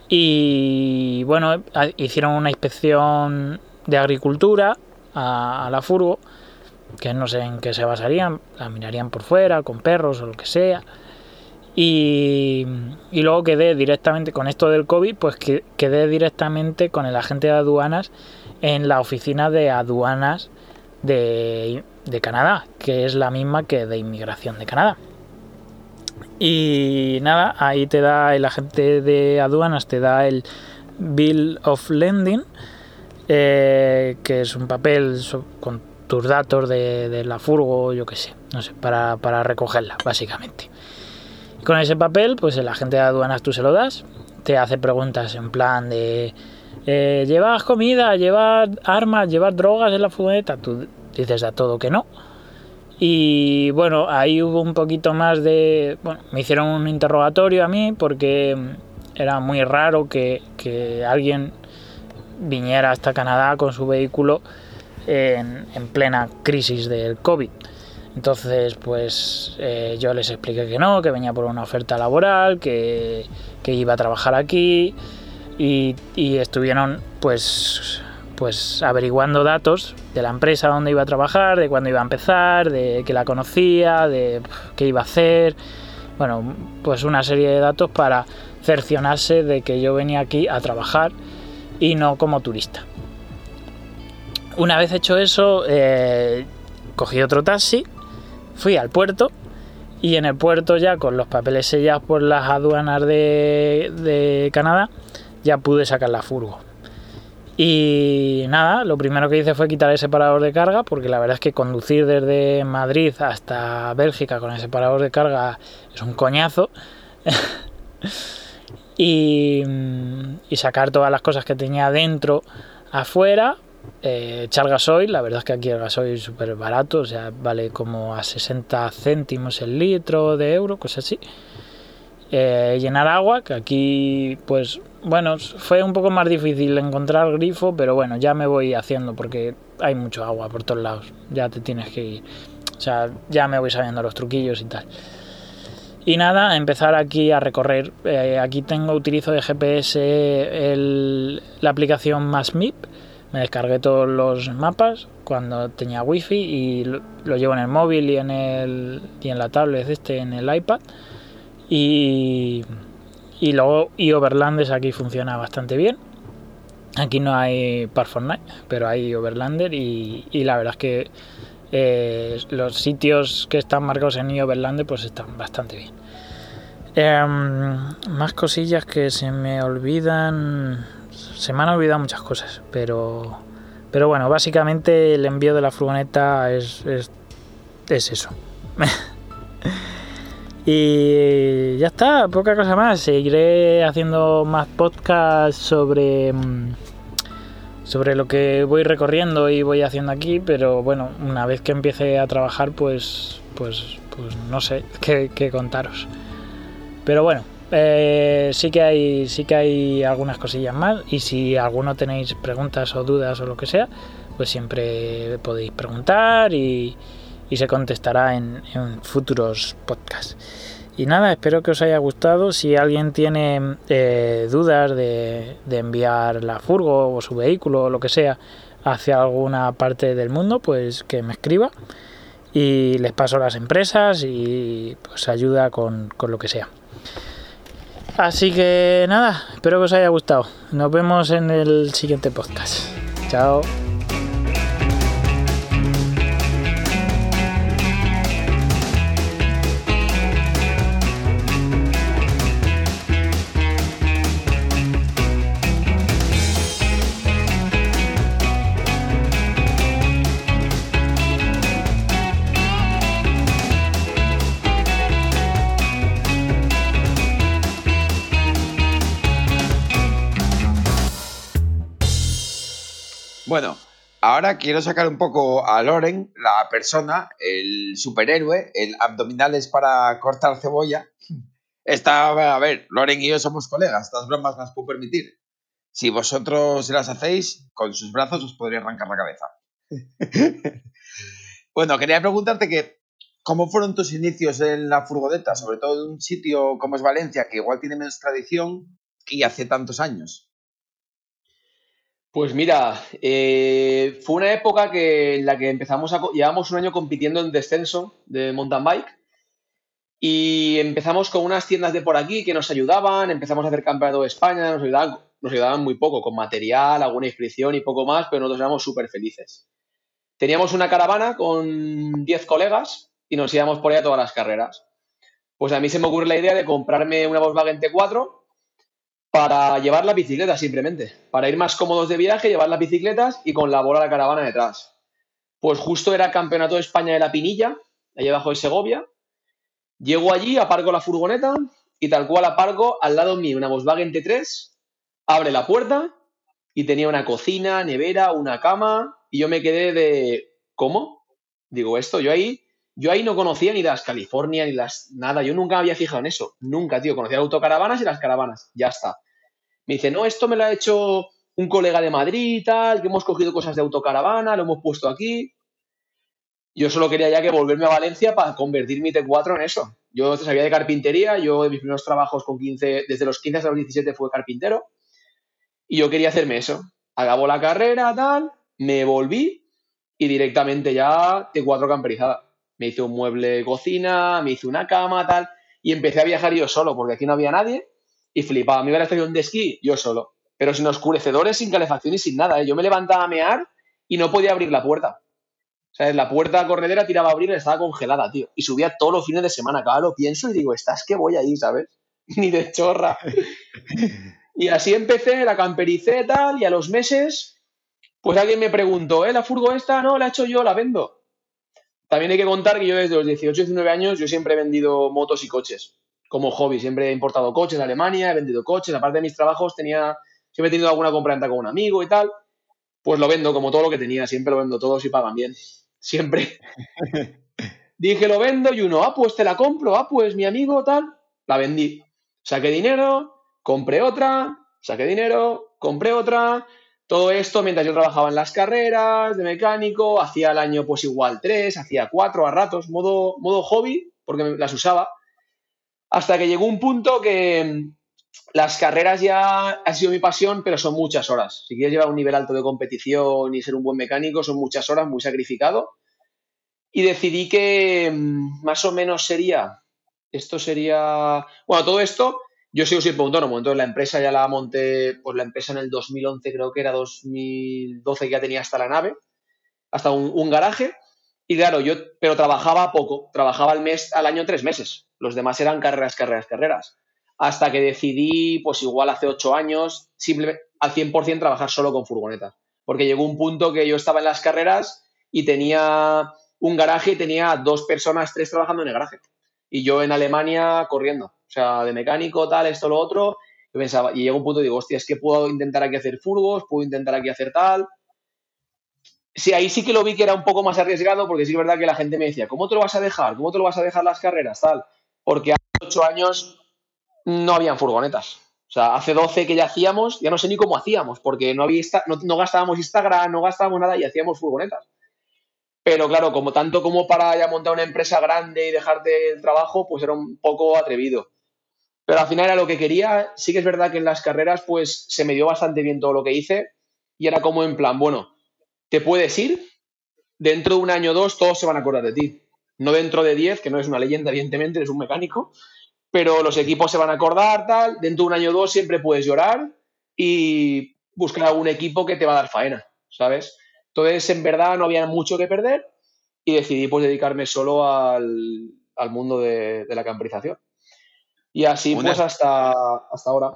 Y bueno, hicieron una inspección de agricultura a, a la furgo, que no sé en qué se basarían, la mirarían por fuera, con perros o lo que sea. Y, y luego quedé directamente con esto del COVID, pues que, quedé directamente con el agente de aduanas en la oficina de aduanas de, de Canadá, que es la misma que de inmigración de Canadá. Y nada, ahí te da el agente de aduanas, te da el Bill of Lending, eh, que es un papel con tus datos de, de la furgo, yo qué sé, no sé, para, para recogerla, básicamente. Con ese papel, pues el agente de aduanas tú se lo das, te hace preguntas en plan de eh, ¿llevas comida? ¿llevas armas? ¿llevas drogas en la furgoneta? Tú dices a todo que no. Y bueno, ahí hubo un poquito más de... Bueno, me hicieron un interrogatorio a mí porque mm, era muy raro que, que alguien viniera hasta Canadá con su vehículo en, en plena crisis del COVID. Entonces, pues eh, yo les expliqué que no, que venía por una oferta laboral, que, que iba a trabajar aquí y, y estuvieron pues, pues averiguando datos de la empresa donde iba a trabajar, de cuándo iba a empezar, de que la conocía, de qué iba a hacer. Bueno, pues una serie de datos para cercionarse de que yo venía aquí a trabajar y no como turista. Una vez hecho eso, eh, cogí otro taxi, fui al puerto y en el puerto ya con los papeles sellados por las aduanas de, de Canadá ya pude sacar la furgo. Y nada, lo primero que hice fue quitar el separador de carga, porque la verdad es que conducir desde Madrid hasta Bélgica con el separador de carga es un coñazo. [LAUGHS] y, y sacar todas las cosas que tenía dentro afuera, eh, echar gasoil, la verdad es que aquí el gasoil es súper barato, o sea, vale como a 60 céntimos el litro de euro, cosas así. Eh, llenar agua, que aquí, pues, bueno, fue un poco más difícil encontrar grifo, pero bueno, ya me voy haciendo porque hay mucho agua por todos lados, ya te tienes que ir. O sea, ya me voy sabiendo los truquillos y tal. Y nada, empezar aquí a recorrer. Eh, aquí tengo, utilizo de GPS la aplicación MassMip. Me descargué todos los mapas cuando tenía wifi y lo, lo llevo en el móvil y en, el, y en la tablet este, en el iPad. Y, y luego Overlanders aquí funciona bastante bien. Aquí no hay Par pero hay Overlander y, y la verdad es que eh, los sitios que están marcados en iOverlander pues están bastante bien. Em, más cosillas que se me olvidan. Se me han olvidado muchas cosas, pero pero bueno, básicamente el envío de la furgoneta es, es, es eso. [LAUGHS] y ya está, poca cosa más. Seguiré haciendo más podcasts sobre mm, sobre lo que voy recorriendo y voy haciendo aquí, pero bueno, una vez que empiece a trabajar, pues, pues, pues no sé qué, qué contaros. Pero bueno, eh, sí que hay, sí que hay algunas cosillas más y si alguno tenéis preguntas o dudas o lo que sea, pues siempre podéis preguntar y, y se contestará en, futuros podcasts. Y nada, espero que os haya gustado. Si alguien tiene eh, dudas de, de enviar la furgo o su vehículo o lo que sea hacia alguna parte del mundo, pues que me escriba y les paso las empresas y pues ayuda con, con lo que sea. Así que nada, espero que os haya gustado. Nos vemos en el siguiente podcast. Chao. Bueno, ahora quiero sacar un poco a Loren, la persona, el superhéroe, el abdominales para cortar cebolla. Está, a ver, Loren y yo somos colegas, estas bromas las puedo permitir. Si vosotros las hacéis, con sus brazos os podría arrancar la cabeza. [LAUGHS] bueno, quería preguntarte que, ¿cómo fueron tus inicios en la furgoneta? Sobre todo en un sitio como es Valencia, que igual tiene menos tradición y hace tantos años. Pues mira, eh, fue una época que, en la que empezamos a... Llevamos un año compitiendo en descenso de mountain bike y empezamos con unas tiendas de por aquí que nos ayudaban, empezamos a hacer campeonato de España, nos ayudaban, muy poco, con material, alguna inscripción y poco más, pero nosotros éramos súper felices. Teníamos una caravana con 10 colegas y nos íbamos por ahí todas las carreras. Pues a mí se me ocurre la idea de comprarme una Volkswagen T4 para llevar las bicicletas simplemente, para ir más cómodos de viaje, llevar las bicicletas y con la bola de la caravana detrás. Pues justo era Campeonato de España de la Pinilla, allá abajo de Segovia. Llego allí, aparco la furgoneta y tal cual aparco al lado mío una Volkswagen T3, abre la puerta y tenía una cocina, nevera, una cama y yo me quedé de ¿cómo? Digo, esto, yo ahí yo ahí no conocía ni las California ni las nada, yo nunca había fijado en eso, nunca, tío, conocía autocaravanas y las caravanas, ya está. Me dice, "No, esto me lo ha hecho un colega de Madrid y tal, que hemos cogido cosas de autocaravana, lo hemos puesto aquí." Yo solo quería ya que volverme a Valencia para convertir mi T4 en eso. Yo sabía de carpintería, yo de mis primeros trabajos con 15, desde los 15 hasta los 17 fue carpintero, y yo quería hacerme eso. Acabó la carrera, tal, me volví y directamente ya T4 camperizada. Me hice un mueble cocina, me hice una cama, tal, y empecé a viajar yo solo, porque aquí no había nadie, y flipaba. Me iba a la estación de esquí, yo solo. Pero sin oscurecedores, sin calefacción y sin nada. ¿eh? Yo me levantaba a mear y no podía abrir la puerta. O sea, la puerta corredera tiraba a abrir y estaba congelada, tío. Y subía todos los fines de semana. Cada lo pienso y digo, estás que voy ahí, ¿sabes? [LAUGHS] Ni de chorra. [LAUGHS] y así empecé, la campericé tal, y a los meses, pues alguien me preguntó, ¿eh? ¿La furgo esta? No, la he hecho yo, la vendo. También hay que contar que yo desde los 18, 19 años, yo siempre he vendido motos y coches. Como hobby, siempre he importado coches de Alemania, he vendido coches. Aparte de mis trabajos, tenía, siempre he tenido alguna compraventa con un amigo y tal. Pues lo vendo como todo lo que tenía, siempre lo vendo todo si pagan bien. [LAUGHS] Siempre. [LAUGHS] Dije, lo vendo y uno, ah, pues te la compro, ah, pues mi amigo, tal. La vendí. Saqué dinero, compré otra, saqué dinero, compré otra. Todo esto mientras yo trabajaba en las carreras de mecánico, hacía al año pues igual tres, hacía cuatro a ratos, modo, modo hobby, porque las usaba. Hasta que llegó un punto que mm, las carreras ya ha sido mi pasión, pero son muchas horas. Si quieres llevar un nivel alto de competición y ser un buen mecánico, son muchas horas, muy sacrificado. Y decidí que mm, más o menos sería, esto sería, bueno, todo esto, yo sigo siempre autónomo, entonces la empresa ya la monté, pues la empresa en el 2011 creo que era 2012 que ya tenía hasta la nave, hasta un, un garaje. Y claro, yo, pero trabajaba poco, trabajaba al mes, al año tres meses. Los demás eran carreras, carreras, carreras. Hasta que decidí, pues igual hace ocho años, simplemente al 100% trabajar solo con furgonetas. Porque llegó un punto que yo estaba en las carreras y tenía un garaje y tenía dos personas, tres trabajando en el garaje. Y yo en Alemania corriendo. O sea, de mecánico, tal, esto, lo otro. Yo pensaba, y llegó un punto y digo, hostia, es que puedo intentar aquí hacer furgos, puedo intentar aquí hacer tal. Sí, ahí sí que lo vi que era un poco más arriesgado, porque sí que es verdad que la gente me decía, ¿cómo te lo vas a dejar? ¿Cómo te lo vas a dejar las carreras? Tal. Porque hace ocho años no habían furgonetas. O sea, hace 12 que ya hacíamos, ya no sé ni cómo hacíamos, porque no, había no, no gastábamos Instagram, no gastábamos nada y hacíamos furgonetas. Pero claro, como tanto como para ya montar una empresa grande y dejarte el trabajo, pues era un poco atrevido. Pero al final era lo que quería. Sí que es verdad que en las carreras, pues se me dio bastante bien todo lo que hice. Y era como en plan, bueno, te puedes ir, dentro de un año o dos todos se van a acordar de ti. No dentro de 10, que no es una leyenda, evidentemente, eres un mecánico, pero los equipos se van a acordar, tal. Dentro de un año o dos siempre puedes llorar y buscar algún equipo que te va a dar faena, ¿sabes? Entonces, en verdad, no había mucho que perder y decidí pues dedicarme solo al, al mundo de, de la camperización. Y así Una- pues hasta, hasta ahora.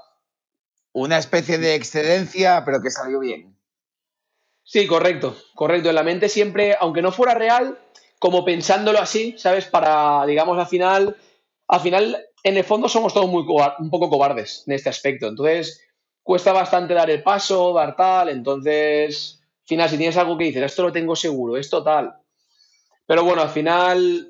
Una especie de excedencia, pero que salió bien. Sí, correcto, correcto. En la mente siempre, aunque no fuera real, como pensándolo así, ¿sabes? Para, digamos, al final, al final, en el fondo somos todos muy un poco cobardes en este aspecto. Entonces, cuesta bastante dar el paso, dar tal. Entonces, final, si tienes algo que dices, esto lo tengo seguro, esto tal. Pero bueno, al final,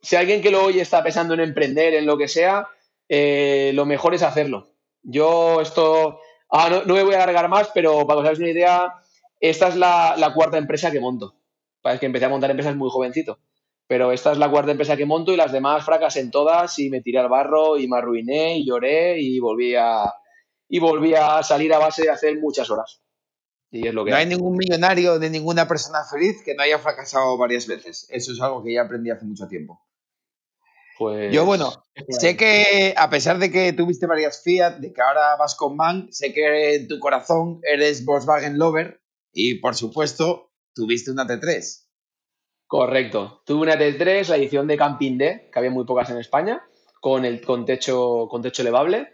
si alguien que lo oye está pensando en emprender, en lo que sea, eh, lo mejor es hacerlo. Yo esto, ah, no, me voy a alargar más, pero para que os hagáis una idea, esta es la, cuarta empresa que monto. Parece que empecé a montar empresas muy jovencito. Pero esta es la cuarta empresa que monto y las demás fracasé en todas y me tiré al barro y me arruiné y lloré y volví a, y volví a salir a base de hacer muchas horas. Y es lo que No hay hay. ningún millonario ni ninguna persona feliz que no haya fracasado varias veces. Eso es algo que ya aprendí hace mucho tiempo. Pues, Yo, bueno, Sé que a pesar de que tuviste varias Fiat, de que ahora vas con MAN, sé que en tu corazón eres Volkswagen Lover y por supuesto tuviste una T3. Correcto. Tuve una T3, la edición de Camping D, que había muy pocas en España, con el con techo, con techo elevable.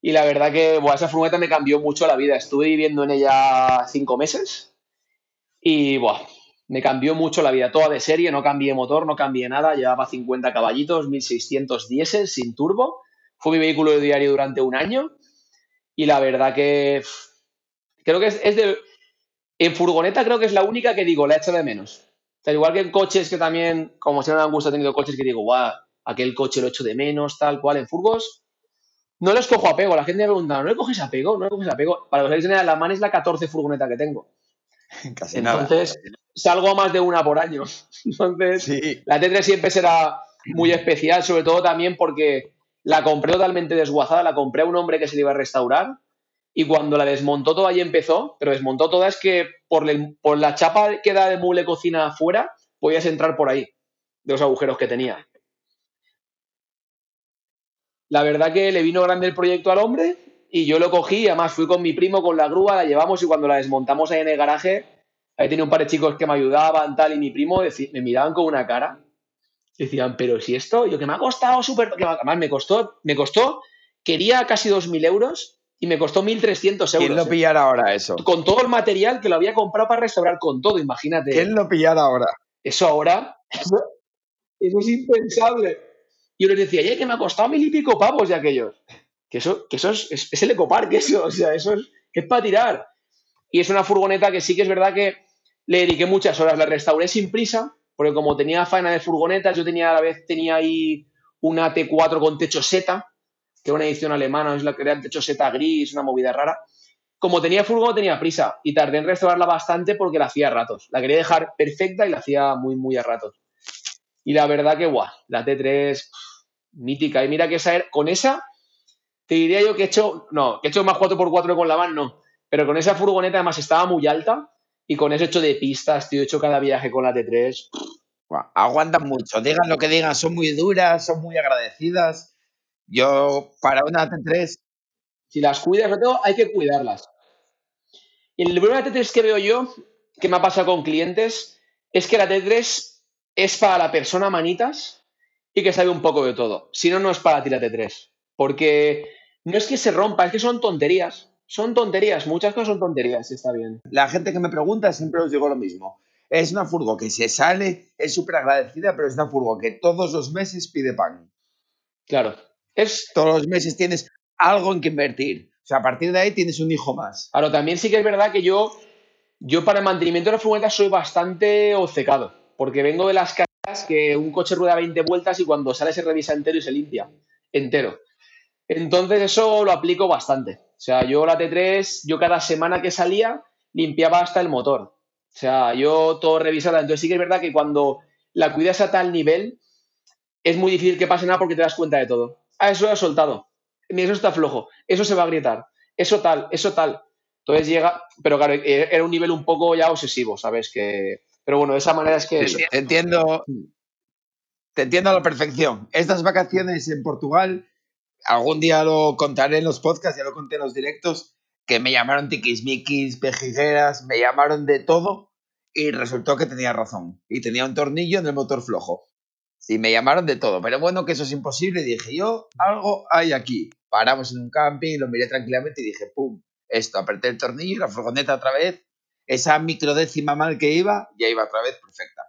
Y la verdad que buah, esa furgoneta me cambió mucho la vida. Estuve viviendo en ella cinco meses y buah, me cambió mucho la vida. Toda de serie, no cambié motor, no cambié nada. Llevaba 50 caballitos, 1600 diésel sin turbo. Fue mi vehículo de diario durante un año. Y la verdad que creo que es, es de... En furgoneta creo que es la única que digo, la echo de menos. O igual que en coches que también, como si no me han gustado, he tenido coches que digo, guau, aquel coche lo echo de menos, tal cual. En furgos no les cojo apego. La gente me pregunta, ¿no le coges apego? ¿No le coges apego? Para que os hagáis una idea, la MAN es la 14 furgoneta que tengo. [LAUGHS] Casi nada. Entonces, salgo a más de una por año. [LAUGHS] Entonces, Sí, la T3 siempre será muy especial, sobre todo también porque la compré totalmente desguazada, la compré a un hombre que se le iba a restaurar y cuando la desmontó toda y empezó, pero desmontó toda es que por, el- por la chapa que da de mueble cocina afuera, podías entrar por ahí, de los agujeros que tenía. La verdad que le vino grande el proyecto al hombre y yo lo cogí, además fui con mi primo con la grúa, la llevamos y cuando la desmontamos ahí en el garaje, ahí tenía un par de chicos que me ayudaban, tal, y mi primo me miraban con una cara. Decían, pero si esto, yo que me ha costado súper, que además me costó, me costó, quería casi 2.000 euros y me costó 1.300 ¿quién euros. lo eh. pillara ahora eso? Con todo el material que lo había comprado para restaurar con todo, imagínate. ¿Quién lo pillara ahora? Eso ahora, eso, [LAUGHS] eso es impensable. Yo les decía, ya que me ha costado mil y pico pavos de aquellos. Que eso, que eso es, es, es el ecopark, [LAUGHS] eso, o sea, eso es, es para tirar. Y es una furgoneta que sí que es verdad que le dediqué muchas horas, la restauré sin prisa, porque como tenía faena de furgonetas, yo tenía a la vez tenía ahí una T4 con techo seta, que era una edición alemana, es la que era el techo seta gris, una movida rara. Como tenía furgo, tenía prisa y tardé en restaurarla bastante porque la hacía a ratos. La quería dejar perfecta y la hacía muy, muy a ratos. Y la verdad que, guau, la T3, pff, mítica. Y mira que esa era- con esa, te diría yo que he hecho, no, que he hecho más 4x4 con la van, no. Pero con esa furgoneta además estaba muy alta y con ese hecho de pistas, tío, he hecho cada viaje con la T3. Buah, aguantan mucho, digan lo que digan, son muy duras, son muy agradecidas. Yo, para una T3, Si las cuidas, sobre todo, hay que cuidarlas. El problema de la T3 que veo yo, que me ha pasado con clientes, es que la T3 es para la persona manitas y que sabe un poco de todo. Si no, no es para ti la T3. Porque no es que se rompa, es que son tonterías. Son tonterías, muchas cosas son tonterías, está bien. la gente que me pregunta siempre os digo lo mismo. Es una furgo que se sale, es súper agradecida, pero es una furgo que todos los meses pide pan. Claro. Es, Todos los meses tienes algo en que invertir. O sea, a partir de ahí tienes un hijo más. Claro, también sí que es verdad que yo, yo para el mantenimiento de las furgonetas soy bastante obcecado, porque vengo de las casas que un coche rueda 20 vueltas y cuando sale se revisa entero y se limpia, entero. Entonces eso lo aplico bastante. O sea, yo la T3, yo cada semana que salía limpiaba hasta el motor. O sea, yo todo revisaba. Entonces sí que es verdad que cuando la cuidas a tal nivel, es muy difícil que pase nada porque te das cuenta de todo. Ah, eso lo he soltado. Mira, eso está flojo. Eso se va a agrietar. Eso tal, eso tal. Entonces llega, pero claro, eh, era un nivel un poco ya obsesivo, ¿sabes? Que, pero bueno, de esa manera es que eso. Entiendo, te entiendo a la perfección. Estas vacaciones en Portugal algún día lo contaré en los podcasts, ya lo conté en los directos, que me llamaron tiquismiquis, pejigueras, me llamaron de todo y resultó que tenía razón. Y tenía un tornillo en el motor flojo. Sí, me llamaron de todo, pero bueno, que eso es imposible. Dije yo, algo hay aquí. Paramos en un camping, lo miré tranquilamente y dije, pum, esto, apreté el tornillo y la furgoneta otra vez, esa microdécima mal que iba, ya iba otra vez perfecta.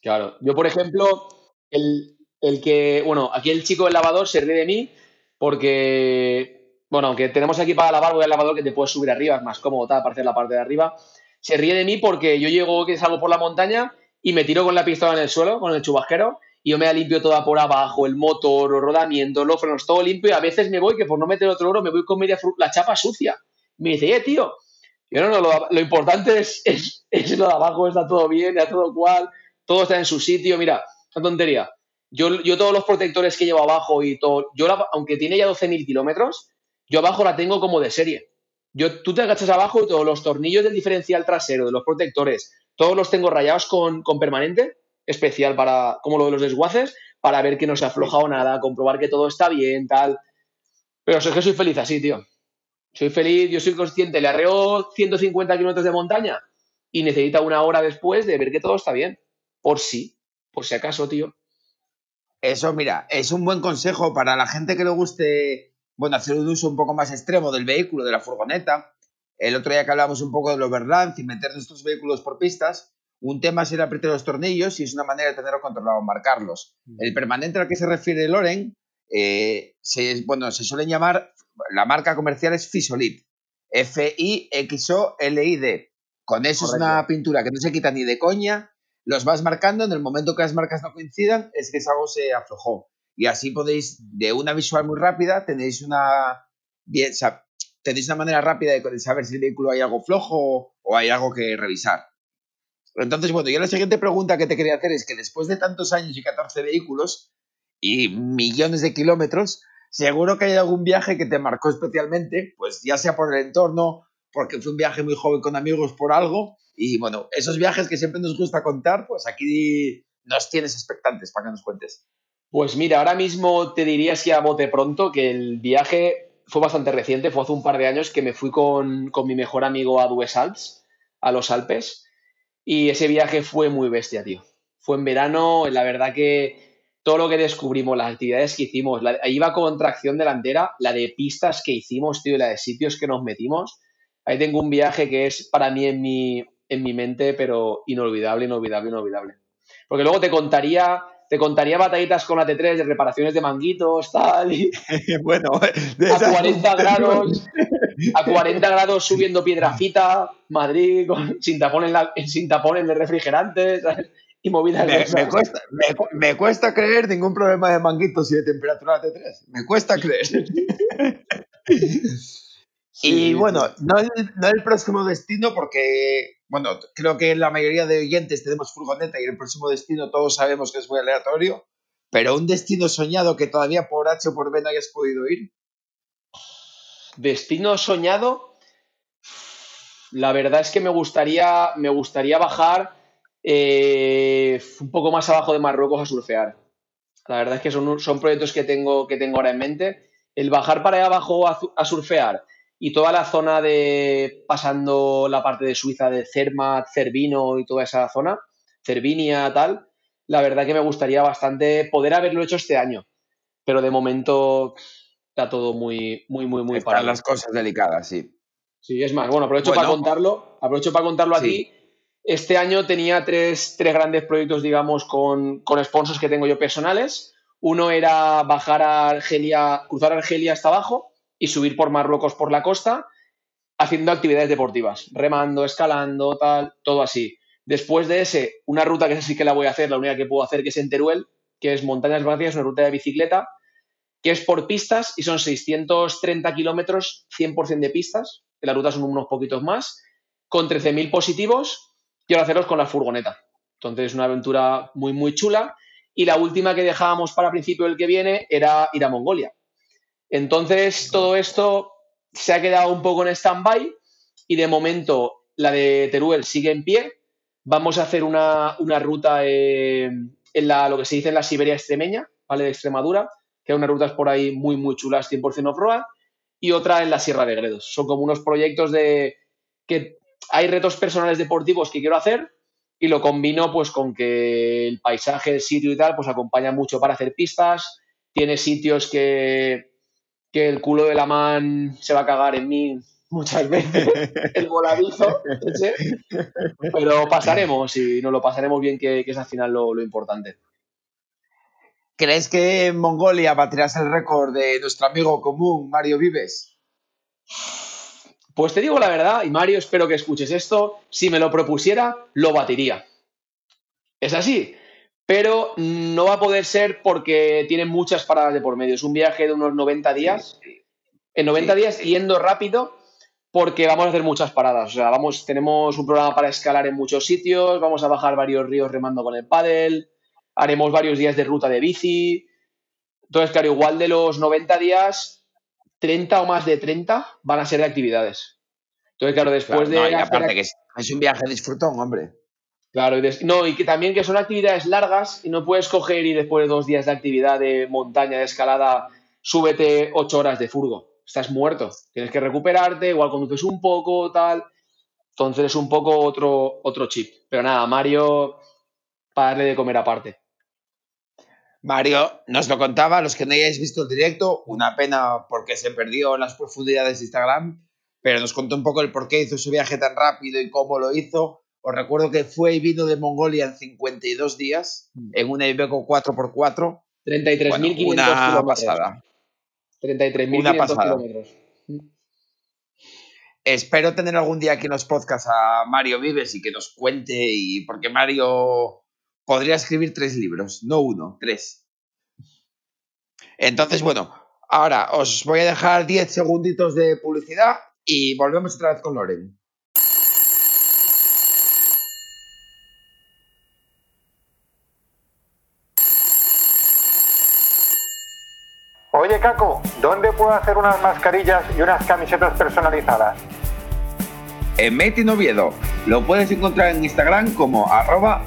Claro. Yo, por ejemplo, el, el que, bueno, aquí el chico del lavador se ríe de mí porque, bueno, aunque tenemos aquí para lavar, voy al lavador que te puedes subir arriba, es más cómodo tal, para hacer la parte de arriba. Se ríe de mí porque yo llego, que salgo por la montaña y me tiro con la pistola en el suelo, con el chubasquero, y yo me la limpio toda por abajo, el motor, los rodamientos, los frenos, todo limpio, y a veces me voy, que por no meter otro oro, me voy con media la chapa sucia. Me dice, eh, tío, yo no, no, lo, importante es, es, es lo de abajo, está todo bien, está todo cual, todo está en su sitio, mira, una tontería. Yo, yo todos los protectores que llevo abajo y todo, yo aunque tiene ya 12.000 kilómetros, yo abajo la tengo como de serie. Yo, tú te agachas abajo y todos los tornillos del diferencial trasero, de los protectores, todos los tengo rayados con, con permanente, especial para, como lo de los desguaces, para ver que no se ha aflojado nada, comprobar que todo está bien, tal. Pero es que soy feliz así, tío. Soy feliz, yo soy consciente, le arreo 150 kilómetros de montaña y necesita una hora después de ver que todo está bien. Por si, por si acaso, tío. Eso, mira, es un buen consejo para la gente que le guste, bueno, hacer un uso un poco más extremo del vehículo, de la furgoneta. El otro día que hablamos un poco del overland y meter nuestros vehículos por pistas, un tema es a apretar los tornillos y es una manera de tenerlo controlado, marcarlos. El permanente al que se refiere Loren, eh, se, bueno, se suelen llamar, la marca comercial es Fisolit, F-I-X-O-L-I-D. Con eso es una pintura que no se quita ni de coña, los vas marcando, en el momento que las marcas no coincidan, es que algo se aflojó. Y así podéis, de una visual muy rápida, tenéis una, bien, tenéis una manera rápida de, de saber si el vehículo hay algo flojo o hay algo que revisar. Entonces, bueno, yo la siguiente pregunta que te quería hacer es que después de tantos años y 14 vehículos y millones de kilómetros, seguro que hay algún viaje que te marcó especialmente, pues ya sea por el entorno, porque fue un viaje muy joven con amigos por algo, y bueno, esos viajes que siempre nos gusta contar, pues aquí nos tienes expectantes para que nos cuentes. Pues mira, ahora mismo te diría si a bote pronto que el viaje fue bastante reciente, fue hace un par de años que me fui con, con mi mejor amigo a Dues Alps, a los Alpes, y ese viaje fue muy bestia, tío. Fue en verano, la verdad que todo lo que descubrimos, las actividades que hicimos, la, ahí iba con tracción delantera, la de pistas que hicimos, tío, y la de sitios que nos metimos. Ahí tengo un viaje que es para mí en mi, en mi mente, pero inolvidable, inolvidable, inolvidable. Porque luego te contaría, te contaría batallitas con la T3 de reparaciones de manguitos, tal, y [LAUGHS] bueno, a esas- 40 grados, a 40 [LAUGHS] grados subiendo piedrafita, Madrid, con- sin tapón en, la, sin tapón en el refrigerante, ¿sabes? Y movidas Me, me cuesta, me, me cuesta creer ningún problema de manguitos y de temperatura de T3. Me cuesta creer. [LAUGHS] Sí, y bueno, no el, no el próximo destino, porque, bueno, creo que la mayoría de oyentes tenemos furgoneta y el próximo destino todos sabemos que es muy aleatorio, pero un destino soñado que todavía por H o por B no hayas podido ir. Destino soñado. La verdad es que me gustaría, me gustaría bajar eh, un poco más abajo de Marruecos a surfear. La verdad es que son, son proyectos que tengo, que tengo ahora en mente. El bajar para allá abajo a, surfear y toda la zona de pasando la parte de Suiza de Zermatt, Cervino y toda esa zona, Cervinia, tal, la verdad que me gustaría bastante poder haberlo hecho este año. Pero de momento está todo muy, muy, muy, muy Están parado. las cosas delicadas, sí. Sí, es más, bueno, aprovecho Bueno. para contarlo, aprovecho para contarlo Sí. aquí. Este año tenía tres, tres grandes proyectos, digamos, con, con sponsors que tengo yo personales. Uno era bajar a Argelia, cruzar Argelia hasta abajo y subir por Marruecos por la costa, haciendo actividades deportivas, remando, escalando, tal, todo así. Después de ese, una ruta que sí que la voy a hacer, la única que puedo hacer, que es en Teruel, que es Montañas Vacías, una ruta de bicicleta, que es por pistas y son 630 kilómetros, 100% de pistas, que la ruta son unos poquitos más, con 13.000 positivos, quiero hacerlos con la furgoneta. Entonces es una aventura muy, muy chula. Y la última que dejábamos para principio del que viene era ir a Mongolia. Entonces todo esto se ha quedado un poco en stand-by y de momento la de Teruel sigue en pie. Vamos a hacer una, una ruta eh, en la, lo que se dice en la Siberia extremeña, ¿vale? De Extremadura, que hay unas rutas por ahí muy, muy chulas, 100% off-road, y otra en la Sierra de Gredos. Son como unos proyectos de que hay retos personales deportivos que quiero hacer y lo combino pues con que el paisaje, el sitio y tal, pues acompaña mucho para hacer pistas, tiene sitios que, que el culo de la man se va a cagar en mí muchas veces, [LAUGHS] el voladizo, pero pasaremos y nos lo pasaremos bien, que, que es al final lo, lo importante. ¿Crees que en Mongolia batirás el récord de nuestro amigo común, Mario Vives? Pues te digo la verdad, y Mario, espero que escuches esto, si me lo propusiera, lo batiría. Es así, pero no va a poder ser porque tiene muchas paradas de por medio. Es un viaje de unos 90 días. En 90 Sí. días yendo rápido porque vamos a hacer muchas paradas. O sea, vamos, tenemos un programa para escalar en muchos sitios, vamos a bajar varios ríos remando con el paddle, haremos varios días de ruta de bici. Entonces, claro, igual de los 90 días, 30 o más de 30 van a ser de actividades. Entonces, claro, después Claro, no, de y aparte que es, es un viaje disfrutón, hombre. Claro, y no, y que también que son actividades largas y no puedes coger y después de dos días de actividad de montaña, de escalada, súbete ocho horas de furgo. Estás muerto. Tienes que recuperarte, igual conduces un poco, tal. Entonces es un poco otro, otro chip. Pero nada, Mario, para darle de comer aparte. Mario nos lo contaba, los que no hayáis visto el directo, una pena porque se perdió en las profundidades de Instagram, pero nos contó un poco el por qué hizo ese viaje tan rápido y cómo lo hizo. Os recuerdo que fue y vino de Mongolia en 52 días, en una Iveco 4x4. 33.500 Bueno, una kilómetros. pasada. 33.500 Una pasada. kilómetros. Espero tener algún día aquí en los podcasts a Mario Vives y que nos cuente, y porque Mario podría escribir tres libros, no uno, tres. Entonces, bueno, ahora os voy a dejar 10 segunditos de publicidad y volvemos otra vez con Loren. Oye, Caco, ¿dónde puedo hacer unas mascarillas y unas camisetas personalizadas? En Made in Oviedo lo puedes encontrar en Instagram como arroba.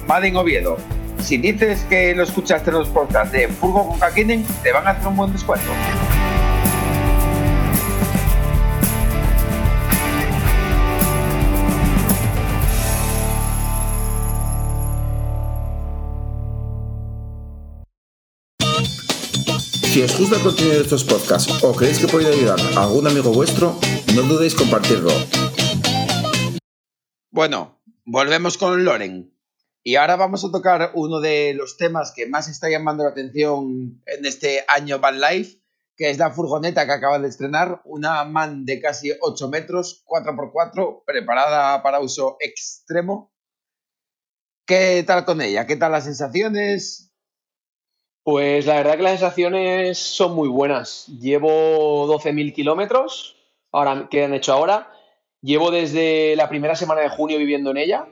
Si dices que lo escuchaste en los podcasts de Furgo con Kakinen, te van a hacer un buen descuento. Si os gusta el contenido de estos podcasts o creéis que puede ayudar a algún amigo vuestro, no dudéis compartirlo. Bueno, volvemos con Loren. Y ahora vamos a tocar uno de los temas que más está llamando la atención en este año Van Life, que es la furgoneta que acaba de estrenar, una MAN de casi 8 metros, 4x4, preparada para uso extremo. ¿Qué tal con ella? ¿Qué tal las sensaciones? Pues la verdad que las sensaciones son muy buenas. Llevo 12.000 kilómetros, ahora que han hecho ahora. Llevo desde la primera semana de junio viviendo en ella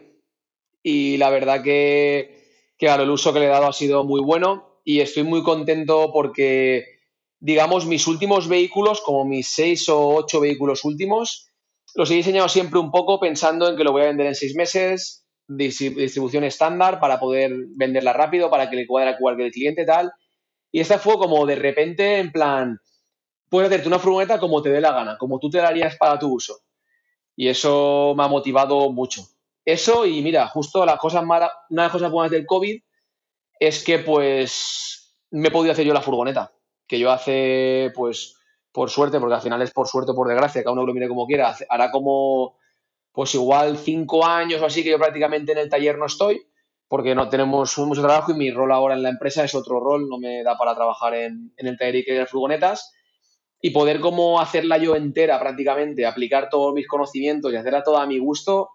y la verdad que, claro, el uso que le he dado ha sido muy bueno y estoy muy contento porque, digamos, mis últimos vehículos, como mis seis o ocho vehículos últimos, los he diseñado siempre un poco pensando en que lo voy a vender en seis meses, distri- distribución estándar para poder venderla rápido, para que le cuadre a cualquier cliente, tal. Y esta fue como de repente, en plan, puedes hacerte una furgoneta como te dé la gana, como tú te la harías para tu uso. Y eso me ha motivado mucho. Eso y mira, justo las cosas malas, una de las cosas buenas del COVID es que pues me he podido hacer yo la furgoneta, que yo hace pues por suerte, porque al final es por suerte o por desgracia, cada uno lo mire como quiera, hará como pues igual cinco años o así que yo prácticamente en el taller no estoy, porque no tenemos mucho trabajo y mi rol ahora en la empresa es otro rol, no me da para trabajar en, en el taller y crear furgonetas y poder como hacerla yo entera prácticamente, aplicar todos mis conocimientos y hacerla toda a mi gusto,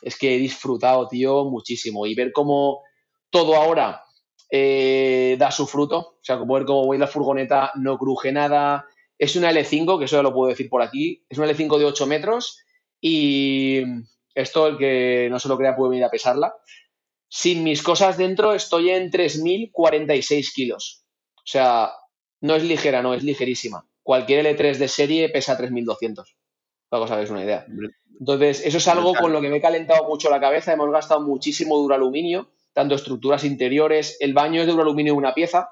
es que he disfrutado, tío, muchísimo. Y ver cómo todo ahora eh, da su fruto, o sea, como ver cómo voy la furgoneta, no cruje nada. Es una L5, que eso ya lo puedo decir por aquí, es una L5 de 8 metros y esto, el que no se lo crea puede venir a pesarla. Sin mis cosas dentro estoy en 3.046 kilos. O sea, no es ligera, no, es ligerísima. Cualquier L3 de serie pesa 3.200. Para que os hagáis una idea. Entonces, eso es algo con lo que me he calentado mucho la cabeza. Hemos gastado muchísimo duraluminio, tanto estructuras interiores. El baño es de duraluminio una pieza,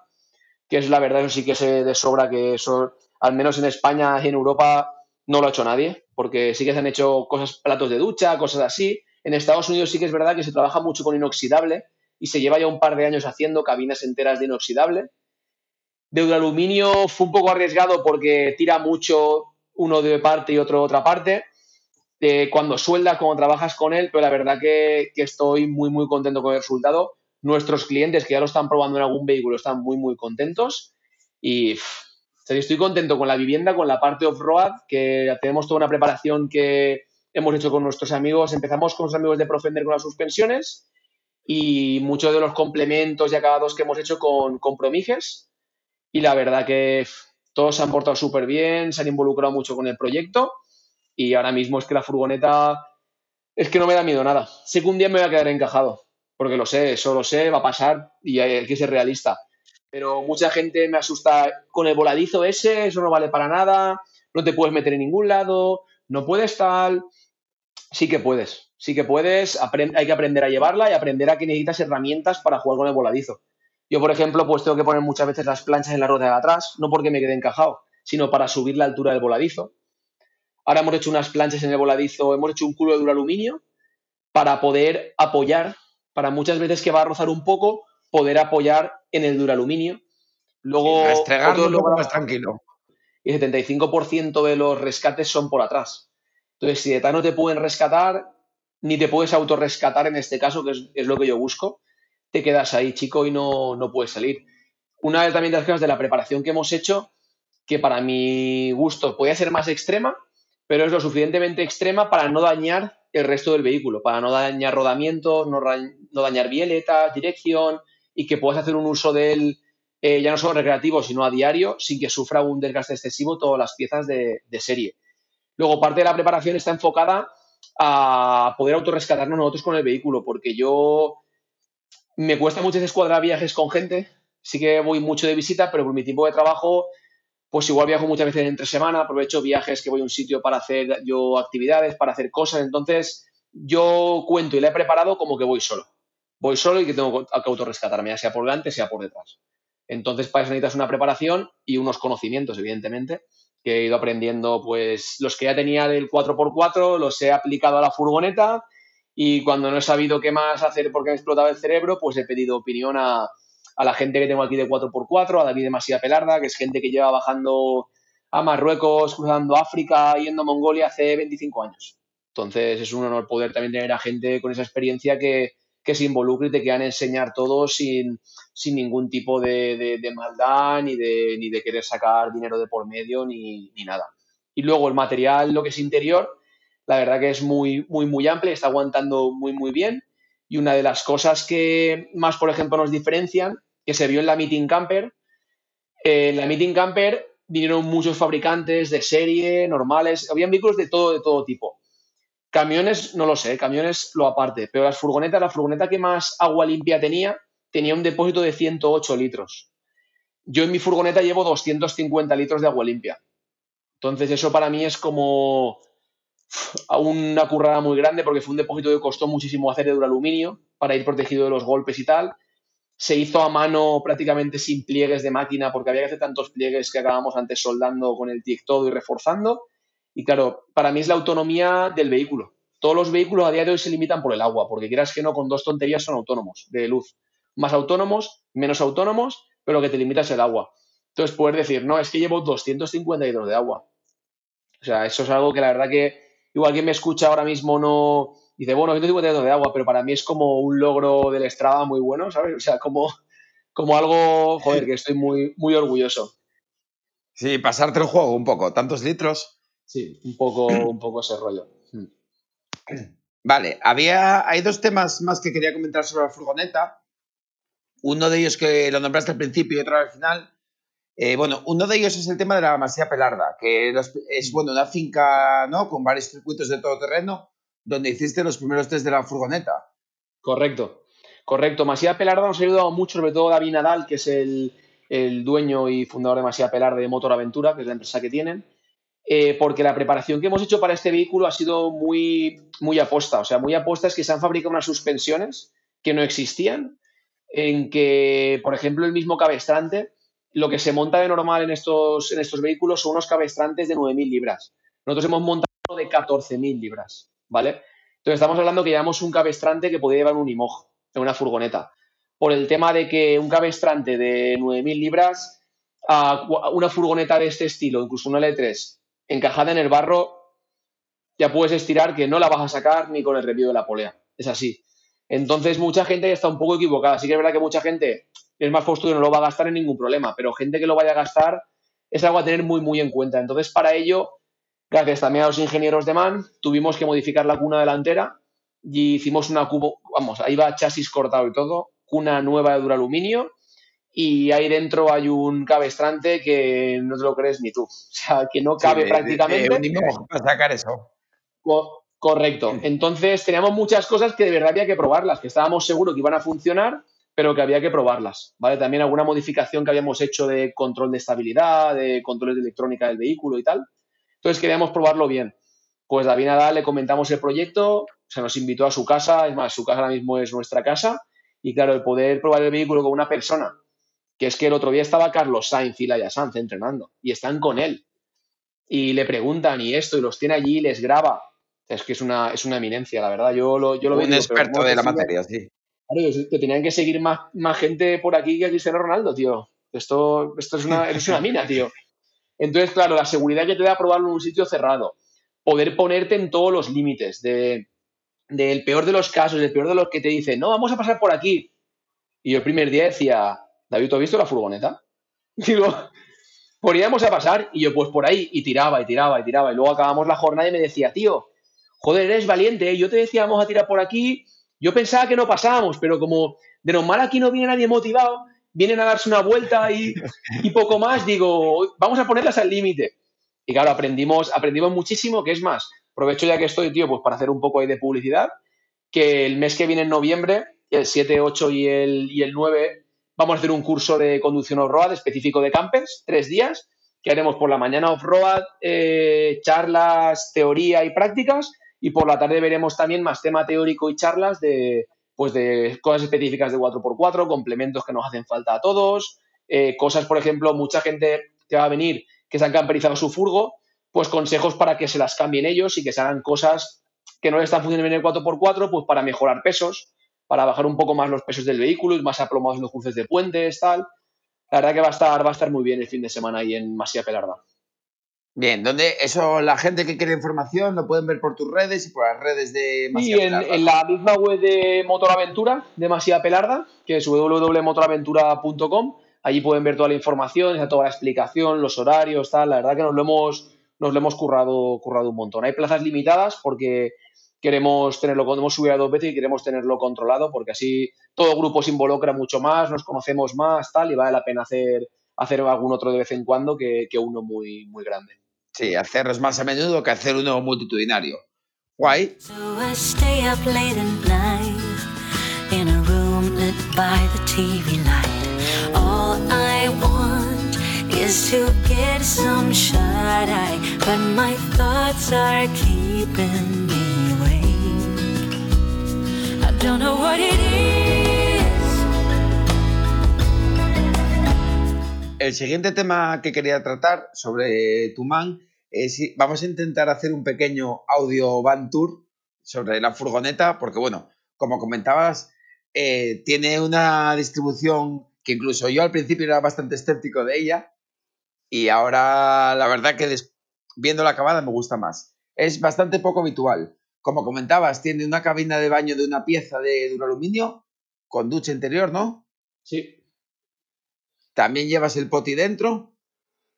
que es la verdad, eso sí que sé de sobra que eso, al menos en España y en Europa, no lo ha hecho nadie, porque sí que se han hecho cosas, platos de ducha, cosas así. En Estados Unidos sí que es verdad que se trabaja mucho con inoxidable y se lleva ya un par de años haciendo cabinas enteras de inoxidable. De aluminio fue un poco arriesgado porque tira mucho uno de parte y otro de otra parte. Eh, cuando sueldas, cuando trabajas con él, pero la verdad que, que estoy muy, muy contento con el resultado. Nuestros clientes que ya lo están probando en algún vehículo están muy, muy contentos. Y pff, estoy contento con la vivienda, con la parte off-road, que tenemos toda una preparación que hemos hecho con nuestros amigos. Empezamos con los amigos de Profender con las suspensiones y muchos de los complementos y acabados que hemos hecho con, con. Y la verdad que todos se han portado súper bien, se han involucrado mucho con el proyecto y ahora mismo es que la furgoneta es que no me da miedo nada. Sé que un día me voy a quedar encajado, porque lo sé, eso lo sé, va a pasar y hay que ser realista. Pero mucha gente me asusta con el voladizo ese, eso no vale para nada, no te puedes meter en ningún lado, no puedes tal. Sí que puedes, sí que puedes, hay que aprender a llevarla y aprender a que necesitas herramientas para jugar con el voladizo. Yo, por ejemplo, pues tengo que poner muchas veces las planchas en la rueda de atrás, no porque me quede encajado, sino para subir la altura del voladizo. Ahora hemos hecho unas planchas en el voladizo, hemos hecho un culo de duraluminio para poder apoyar, para muchas veces que va a rozar un poco, poder apoyar en el duraluminio. Luego, Restregarlo otro logra- más tranquilo. y el 75% de los rescates son por atrás. Entonces, si de tal no te pueden rescatar, ni te puedes autorrescatar en este caso, que es, es lo que yo busco, te quedas ahí, chico, y no, no puedes salir. Una de también de las cosas de la preparación que hemos hecho, que para mi gusto puede ser más extrema, pero es lo suficientemente extrema para no dañar el resto del vehículo, para no dañar rodamientos, no, no dañar bieletas, dirección, y que puedas hacer un uso de él eh, ya no solo recreativo, sino a diario, sin que sufra un desgaste excesivo todas las piezas de, de serie. Luego, parte de la preparación está enfocada a poder autorrescatarnos nosotros con el vehículo, porque yo me cuesta muchas veces cuadrar viajes con gente, sí que voy mucho de visita, pero por mi tiempo de trabajo, pues igual viajo muchas veces entre semana, aprovecho viajes que voy a un sitio para hacer yo actividades, para hacer cosas, entonces yo cuento y la he preparado como que voy solo. Voy solo y que tengo que autorrescatarme, ya sea por delante, sea por detrás. Entonces, para eso necesitas una preparación y unos conocimientos, evidentemente, que he ido aprendiendo, pues los que ya tenía del 4x4 los he aplicado a la furgoneta y cuando no he sabido qué más hacer porque me explotaba el cerebro, pues he pedido opinión a, a la gente que tengo aquí de 4x4, a David Masía Pelarda, que es gente que lleva bajando a Marruecos, cruzando África, yendo a Mongolia hace 25 años. Entonces es un honor poder también tener a gente con esa experiencia que, que se involucre y te quieran enseñar todo sin, sin ningún tipo de, de- de maldad ni de, ni de querer sacar dinero de por medio ni, ni nada. Y luego el material, lo que es interior, la verdad que es muy, muy, muy amplio, está aguantando muy, muy bien. Y una de las cosas que más, por ejemplo, nos diferencian, que se vio en la Meeting Camper, eh, en la Meeting Camper vinieron muchos fabricantes de serie, normales, habían vehículos de todo, de todo tipo. Camiones, no lo sé, camiones lo aparte, pero las furgonetas, la furgoneta que más agua limpia tenía, tenía un depósito de 108 litros. Yo en mi furgoneta llevo 250 litros de agua limpia. Entonces eso para mí es como uf, una currada muy grande porque fue un depósito que costó muchísimo hacer de duraluminio para ir protegido de los golpes y tal. Se hizo a mano prácticamente sin pliegues de máquina porque había que hacer tantos pliegues que acabamos antes soldando con el TIC todo y reforzando. Y claro, para mí es la autonomía del vehículo. Todos los vehículos a día de hoy se limitan por el agua, porque quieras que no, con dos tonterías son autónomos de luz. Más autónomos, menos autónomos, pero lo que te limita es el agua. Entonces, poder decir, no, es que llevo 250 litros de agua. O sea, eso es algo que la verdad que igual quien me escucha ahora mismo no dice, bueno, 150 litros de agua, pero para mí es como un logro del Strava muy bueno, ¿sabes? O sea, como, como algo, joder, que estoy muy, muy orgulloso. Sí, pasarte el juego un poco, tantos litros. Sí, un poco, un poco ese rollo. Mm. Vale, había, hay dos temas más que quería comentar sobre la furgoneta. Uno de ellos que lo nombraste al principio y otro al final. Eh, bueno, uno de ellos es el tema de la Masía Pelarda, que es bueno, una finca ¿no? con varios circuitos de todo terreno, donde hiciste los primeros test de la furgoneta. Correcto, correcto. Masía Pelarda nos ha ayudado mucho, sobre todo David Nadal, que es el, el dueño y fundador de Masía Pelarda de Motor Aventura, que es la empresa que tienen, eh, porque la preparación que hemos hecho para este vehículo ha sido muy, muy aposta. O sea, muy aposta es que se han fabricado unas suspensiones que no existían, en que, por ejemplo, el mismo cabestrante lo que se monta de normal en estos, en estos vehículos son unos cabestrantes de 9.000 libras. Nosotros hemos montado de 14.000 libras, ¿vale? Entonces estamos hablando que llevamos un cabestrante que podía llevar un Imog en una furgoneta. Por el tema de que un cabestrante de 9.000 libras a una furgoneta de este estilo, incluso una L3, encajada en el barro, ya puedes estirar que no la vas a sacar ni con el review de la polea. Es así. Entonces, mucha gente está un poco equivocada. Sí que es verdad que mucha gente es más postudo y no lo va a gastar en ningún problema, pero gente que lo vaya a gastar es algo a tener muy, muy en cuenta. Entonces, para ello, gracias también a los ingenieros de MAN, tuvimos que modificar la cuna delantera y hicimos una cubo, vamos, ahí va chasis cortado y todo, cuna nueva de duraluminio y ahí dentro hay un cabestrante que no te lo crees ni tú. [LAUGHS] O sea, que no cabe Sí, de- de- prácticamente. de un Imog para sacar eso. Co- correcto. Entonces teníamos muchas cosas que de verdad había que probarlas, que estábamos seguros que iban a funcionar, pero que había que probarlas. ¿vale? También alguna modificación que habíamos hecho de control de estabilidad, de controles de electrónica del vehículo y tal. Entonces queríamos probarlo bien. Pues David Nadal le comentamos el proyecto, se nos invitó a su casa, es más, su casa ahora mismo es nuestra casa, y claro, el poder probar el vehículo con una persona, que es que el otro día estaba Carlos Sainz y Laia Sanz entrenando, y están con él, y le preguntan y esto, y los tiene allí y les graba. Es que es una, es una eminencia, la verdad. Yo lo, yo lo veo Un pero experto ¿cómo de la materia, sí. Que tenían que seguir más, gente por aquí que Cristiano Ronaldo, tío. Esto, esto es, una, es una mina, tío. Entonces, claro, la seguridad que te da probarlo en un sitio cerrado, poder ponerte en todos los límites, de, del peor de los casos, del peor de los que te dicen, no, vamos a pasar por aquí. Y yo el primer día decía, David, ¿tú has visto la furgoneta? [LAUGHS] Digo, podríamos a pasar. Y yo, pues por ahí, y tiraba, y tiraba, y tiraba. Y luego acabamos la jornada y me decía, tío, joder, eres valiente, ¿eh? yo te decía, vamos a tirar por aquí. Yo pensaba que no pasábamos, pero como de normal aquí no viene nadie motivado, vienen a darse una vuelta y, y poco más, digo, vamos a ponerlas al límite. Y claro, aprendimos, aprendimos muchísimo, que es más, aprovecho ya que estoy, tío, pues para hacer un poco ahí de publicidad, que el mes que viene en noviembre, el 7, 8 y el, y el 9, vamos a hacer un curso de conducción off-road específico de campers, tres días, que haremos por la mañana off-road, eh, charlas, teoría y prácticas, y por la tarde veremos también más tema teórico y charlas de, pues de cosas específicas de 4x4, complementos que nos hacen falta a todos, eh, cosas, por ejemplo, mucha gente que va a venir que se han camperizado su furgo, pues consejos para que se las cambien ellos y que se hagan cosas que no le están funcionando bien en el 4x4, pues para mejorar pesos, para bajar un poco más los pesos del vehículo, ir más aplomados en los cruces de puentes, tal. La verdad que va a estar, va a estar muy bien el fin de semana ahí en Masía Pelarda. Bien, donde eso, la gente que quiere información lo pueden ver por tus redes y por las redes de Y Masía en, Pelarda. en la misma web de Motoraventura, de Masía Pelarda, que es www.motoraventura.com, allí pueden ver toda la información, toda la explicación, los horarios, tal. La verdad que nos lo hemos, nos lo hemos currado, currado un montón. Hay plazas limitadas porque queremos tenerlo, hemos subido a dos veces y queremos tenerlo controlado porque así todo grupo se involucra mucho más, nos conocemos más, tal, y vale la pena hacer, hacer algún otro de vez en cuando que, que uno muy, muy grande. Sí, hacerlos más a menudo que hacer uno multitudinario. Guay. Is to get some shut eye, but my thoughts are keeping me awake. I don't know what it is. El siguiente tema que quería tratar sobre Tuman es vamos a intentar hacer un pequeño audio van tour sobre la furgoneta, porque bueno, como comentabas, eh, tiene una distribución que incluso yo al principio era bastante escéptico de ella y ahora la verdad que viendo la acabada me gusta más. Es bastante poco habitual. Como comentabas, tiene una cabina de baño de una pieza de duraluminio con ducha interior, ¿no? Sí. También llevas el poti dentro.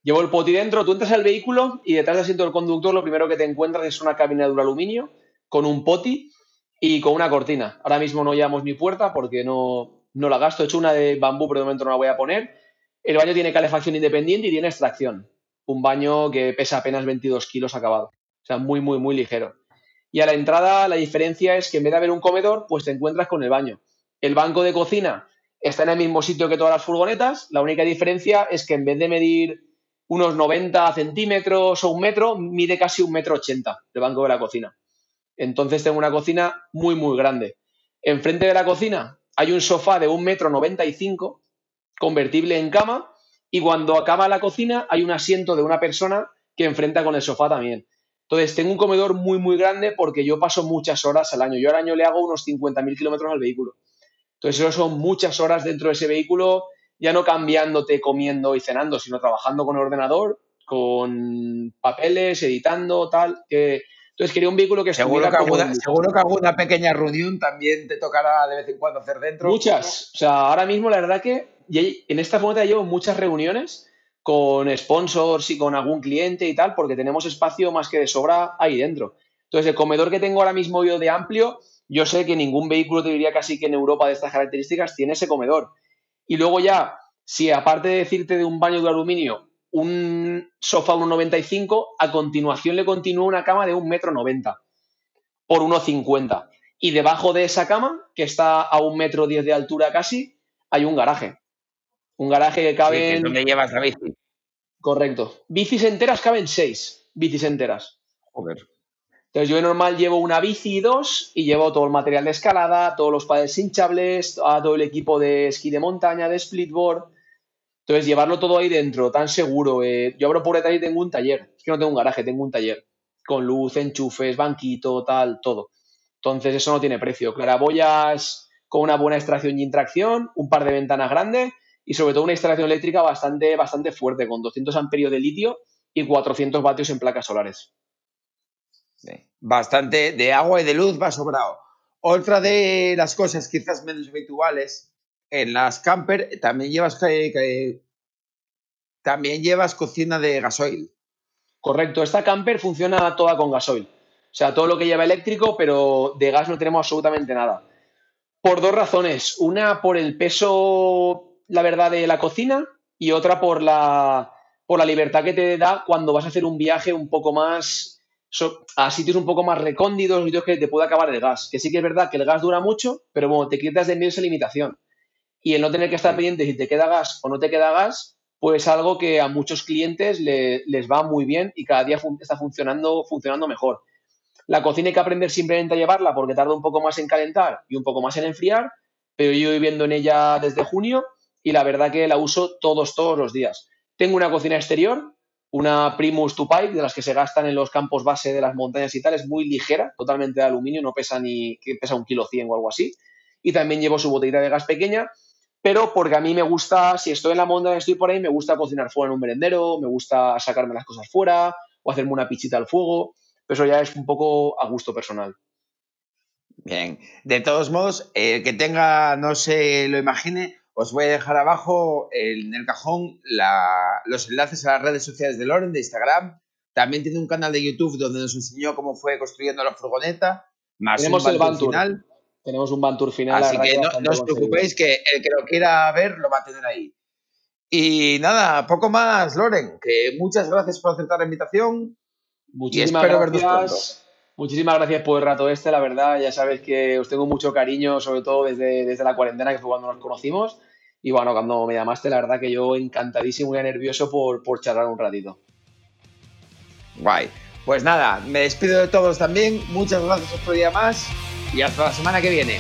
Llevo el poti dentro, tú entras al vehículo y detrás del asiento del conductor lo primero que te encuentras es una cabina de duraluminio con un poti y con una cortina. Ahora mismo no llevamos ni puerta porque no, no la gasto. He hecho una de bambú, pero de momento no la voy a poner. El baño tiene calefacción independiente y tiene extracción. Un baño que pesa apenas 22 kilos acabado. O sea, muy, muy, muy ligero. Y a la entrada la diferencia es que en vez de haber un comedor, pues te encuentras con el baño. El banco de cocina está en el mismo sitio que todas las furgonetas. La única diferencia es que en vez de medir unos 90 centímetros o un metro, mide casi un metro ochenta el banco de la cocina. Entonces tengo una cocina muy, muy grande. Enfrente de la cocina hay un sofá de un metro noventa y cinco, convertible en cama, y cuando acaba la cocina hay un asiento de una persona que enfrenta con el sofá también. Entonces, tengo un comedor muy, muy grande porque yo paso muchas horas al año. Yo al año le hago unos 50.000 kilómetros al vehículo. Entonces, eso son muchas horas dentro de ese vehículo, ya no cambiándote, comiendo y cenando, sino trabajando con el ordenador, con papeles, editando, tal. Que... Entonces, quería un vehículo que Seguro que, alguna, seguro que alguna pequeña reunión también te tocará de vez en cuando hacer dentro. Muchas. O sea, ahora mismo la verdad que en esta furgoneta llevo muchas reuniones con sponsors y con algún cliente y tal, porque tenemos espacio más que de sobra ahí dentro. Entonces, el comedor que tengo ahora mismo yo de amplio, yo sé que ningún vehículo, te diría casi que en Europa de estas características, tiene ese comedor. Y luego ya, si aparte de decirte de un baño de aluminio, un sofá 1,95, a continuación le continúa una cama de 1,90 m por 1,50 y debajo de esa cama, que está a un metro diez de altura casi, hay un garaje. Un garaje que Sí, que caben. es donde llevas la bici. Correcto. Bicis enteras caben seis. Bicis enteras. Joder. Entonces yo de normal llevo una bici y dos y llevo todo el material de escalada, todos los paddles hinchables, todo el equipo de esquí de montaña, de splitboard. Entonces llevarlo todo ahí dentro, tan seguro. eh, Yo abro por detrás y tengo un taller. Es que no tengo un garaje, tengo un taller. Con luz, enchufes, banquito, tal, todo. Entonces eso no tiene precio. Claraboyas con una buena extracción y intracción, un par de ventanas grandes y sobre todo una instalación eléctrica bastante, bastante fuerte, con 200 amperios de litio y 400 vatios en placas solares. Bastante de agua y de luz va sobrado. Otra de las cosas quizás menos habituales en las camper también llevas que- también llevas cocina de gasoil. Correcto, esta camper funciona toda con gasoil. O sea, todo lo que lleva eléctrico, pero de gas no tenemos absolutamente nada. Por dos razones. Una por el peso, la verdad, de la cocina y otra por la, por la libertad que te da cuando vas a hacer un viaje un poco más so- a sitios un poco más recónditos, sitios que te puede acabar el gas. Que sí que es verdad que el gas dura mucho, pero bueno, te quitas de medio esa limitación. Y el no tener que estar pendiente si te queda gas o no te queda gas, pues algo que a muchos clientes le- les va muy bien y cada día fun- está funcionando, funcionando mejor. La cocina hay que aprender simplemente a llevarla porque tarda un poco más en calentar y un poco más en enfriar, pero yo viviendo en ella desde junio y la verdad que la uso todos, todos los días. Tengo una cocina exterior, una Primus to Pipe, de las que se gastan en los campos base de las montañas y tal, es muy ligera, totalmente de aluminio, no pesa ni, pesa un kilo cien o algo así. Y también llevo su botellita de gas pequeña, pero porque a mí me gusta, si estoy en la montaña, estoy por ahí, me gusta cocinar fuera en un merendero, me gusta sacarme las cosas fuera o hacerme una pichita al fuego, pero eso ya es un poco a gusto personal. Bien. De todos modos, el que tenga, no se lo imagine, os voy a dejar abajo en el cajón la- los enlaces a las redes sociales de Loren, de Instagram. También tiene un canal de YouTube donde nos enseñó cómo fue construyendo la furgoneta, más Tenemos un el van tour. final. Tenemos un van tour final. Así que no, os preocupéis que el que lo quiera ver lo va a tener ahí. Y nada, poco más, Loren, que muchas gracias por aceptar la invitación. Muchísimas espero vernos gracias. Muchísimas gracias por el rato este, la verdad. Ya sabes que os tengo mucho cariño, sobre todo desde, desde la cuarentena, que fue cuando nos conocimos. Y bueno, cuando me llamaste, la verdad que yo encantadísimo y nervioso por, por charlar un ratito. Guay. Pues nada, me despido de todos también. Muchas gracias otro día más y hasta la semana que viene.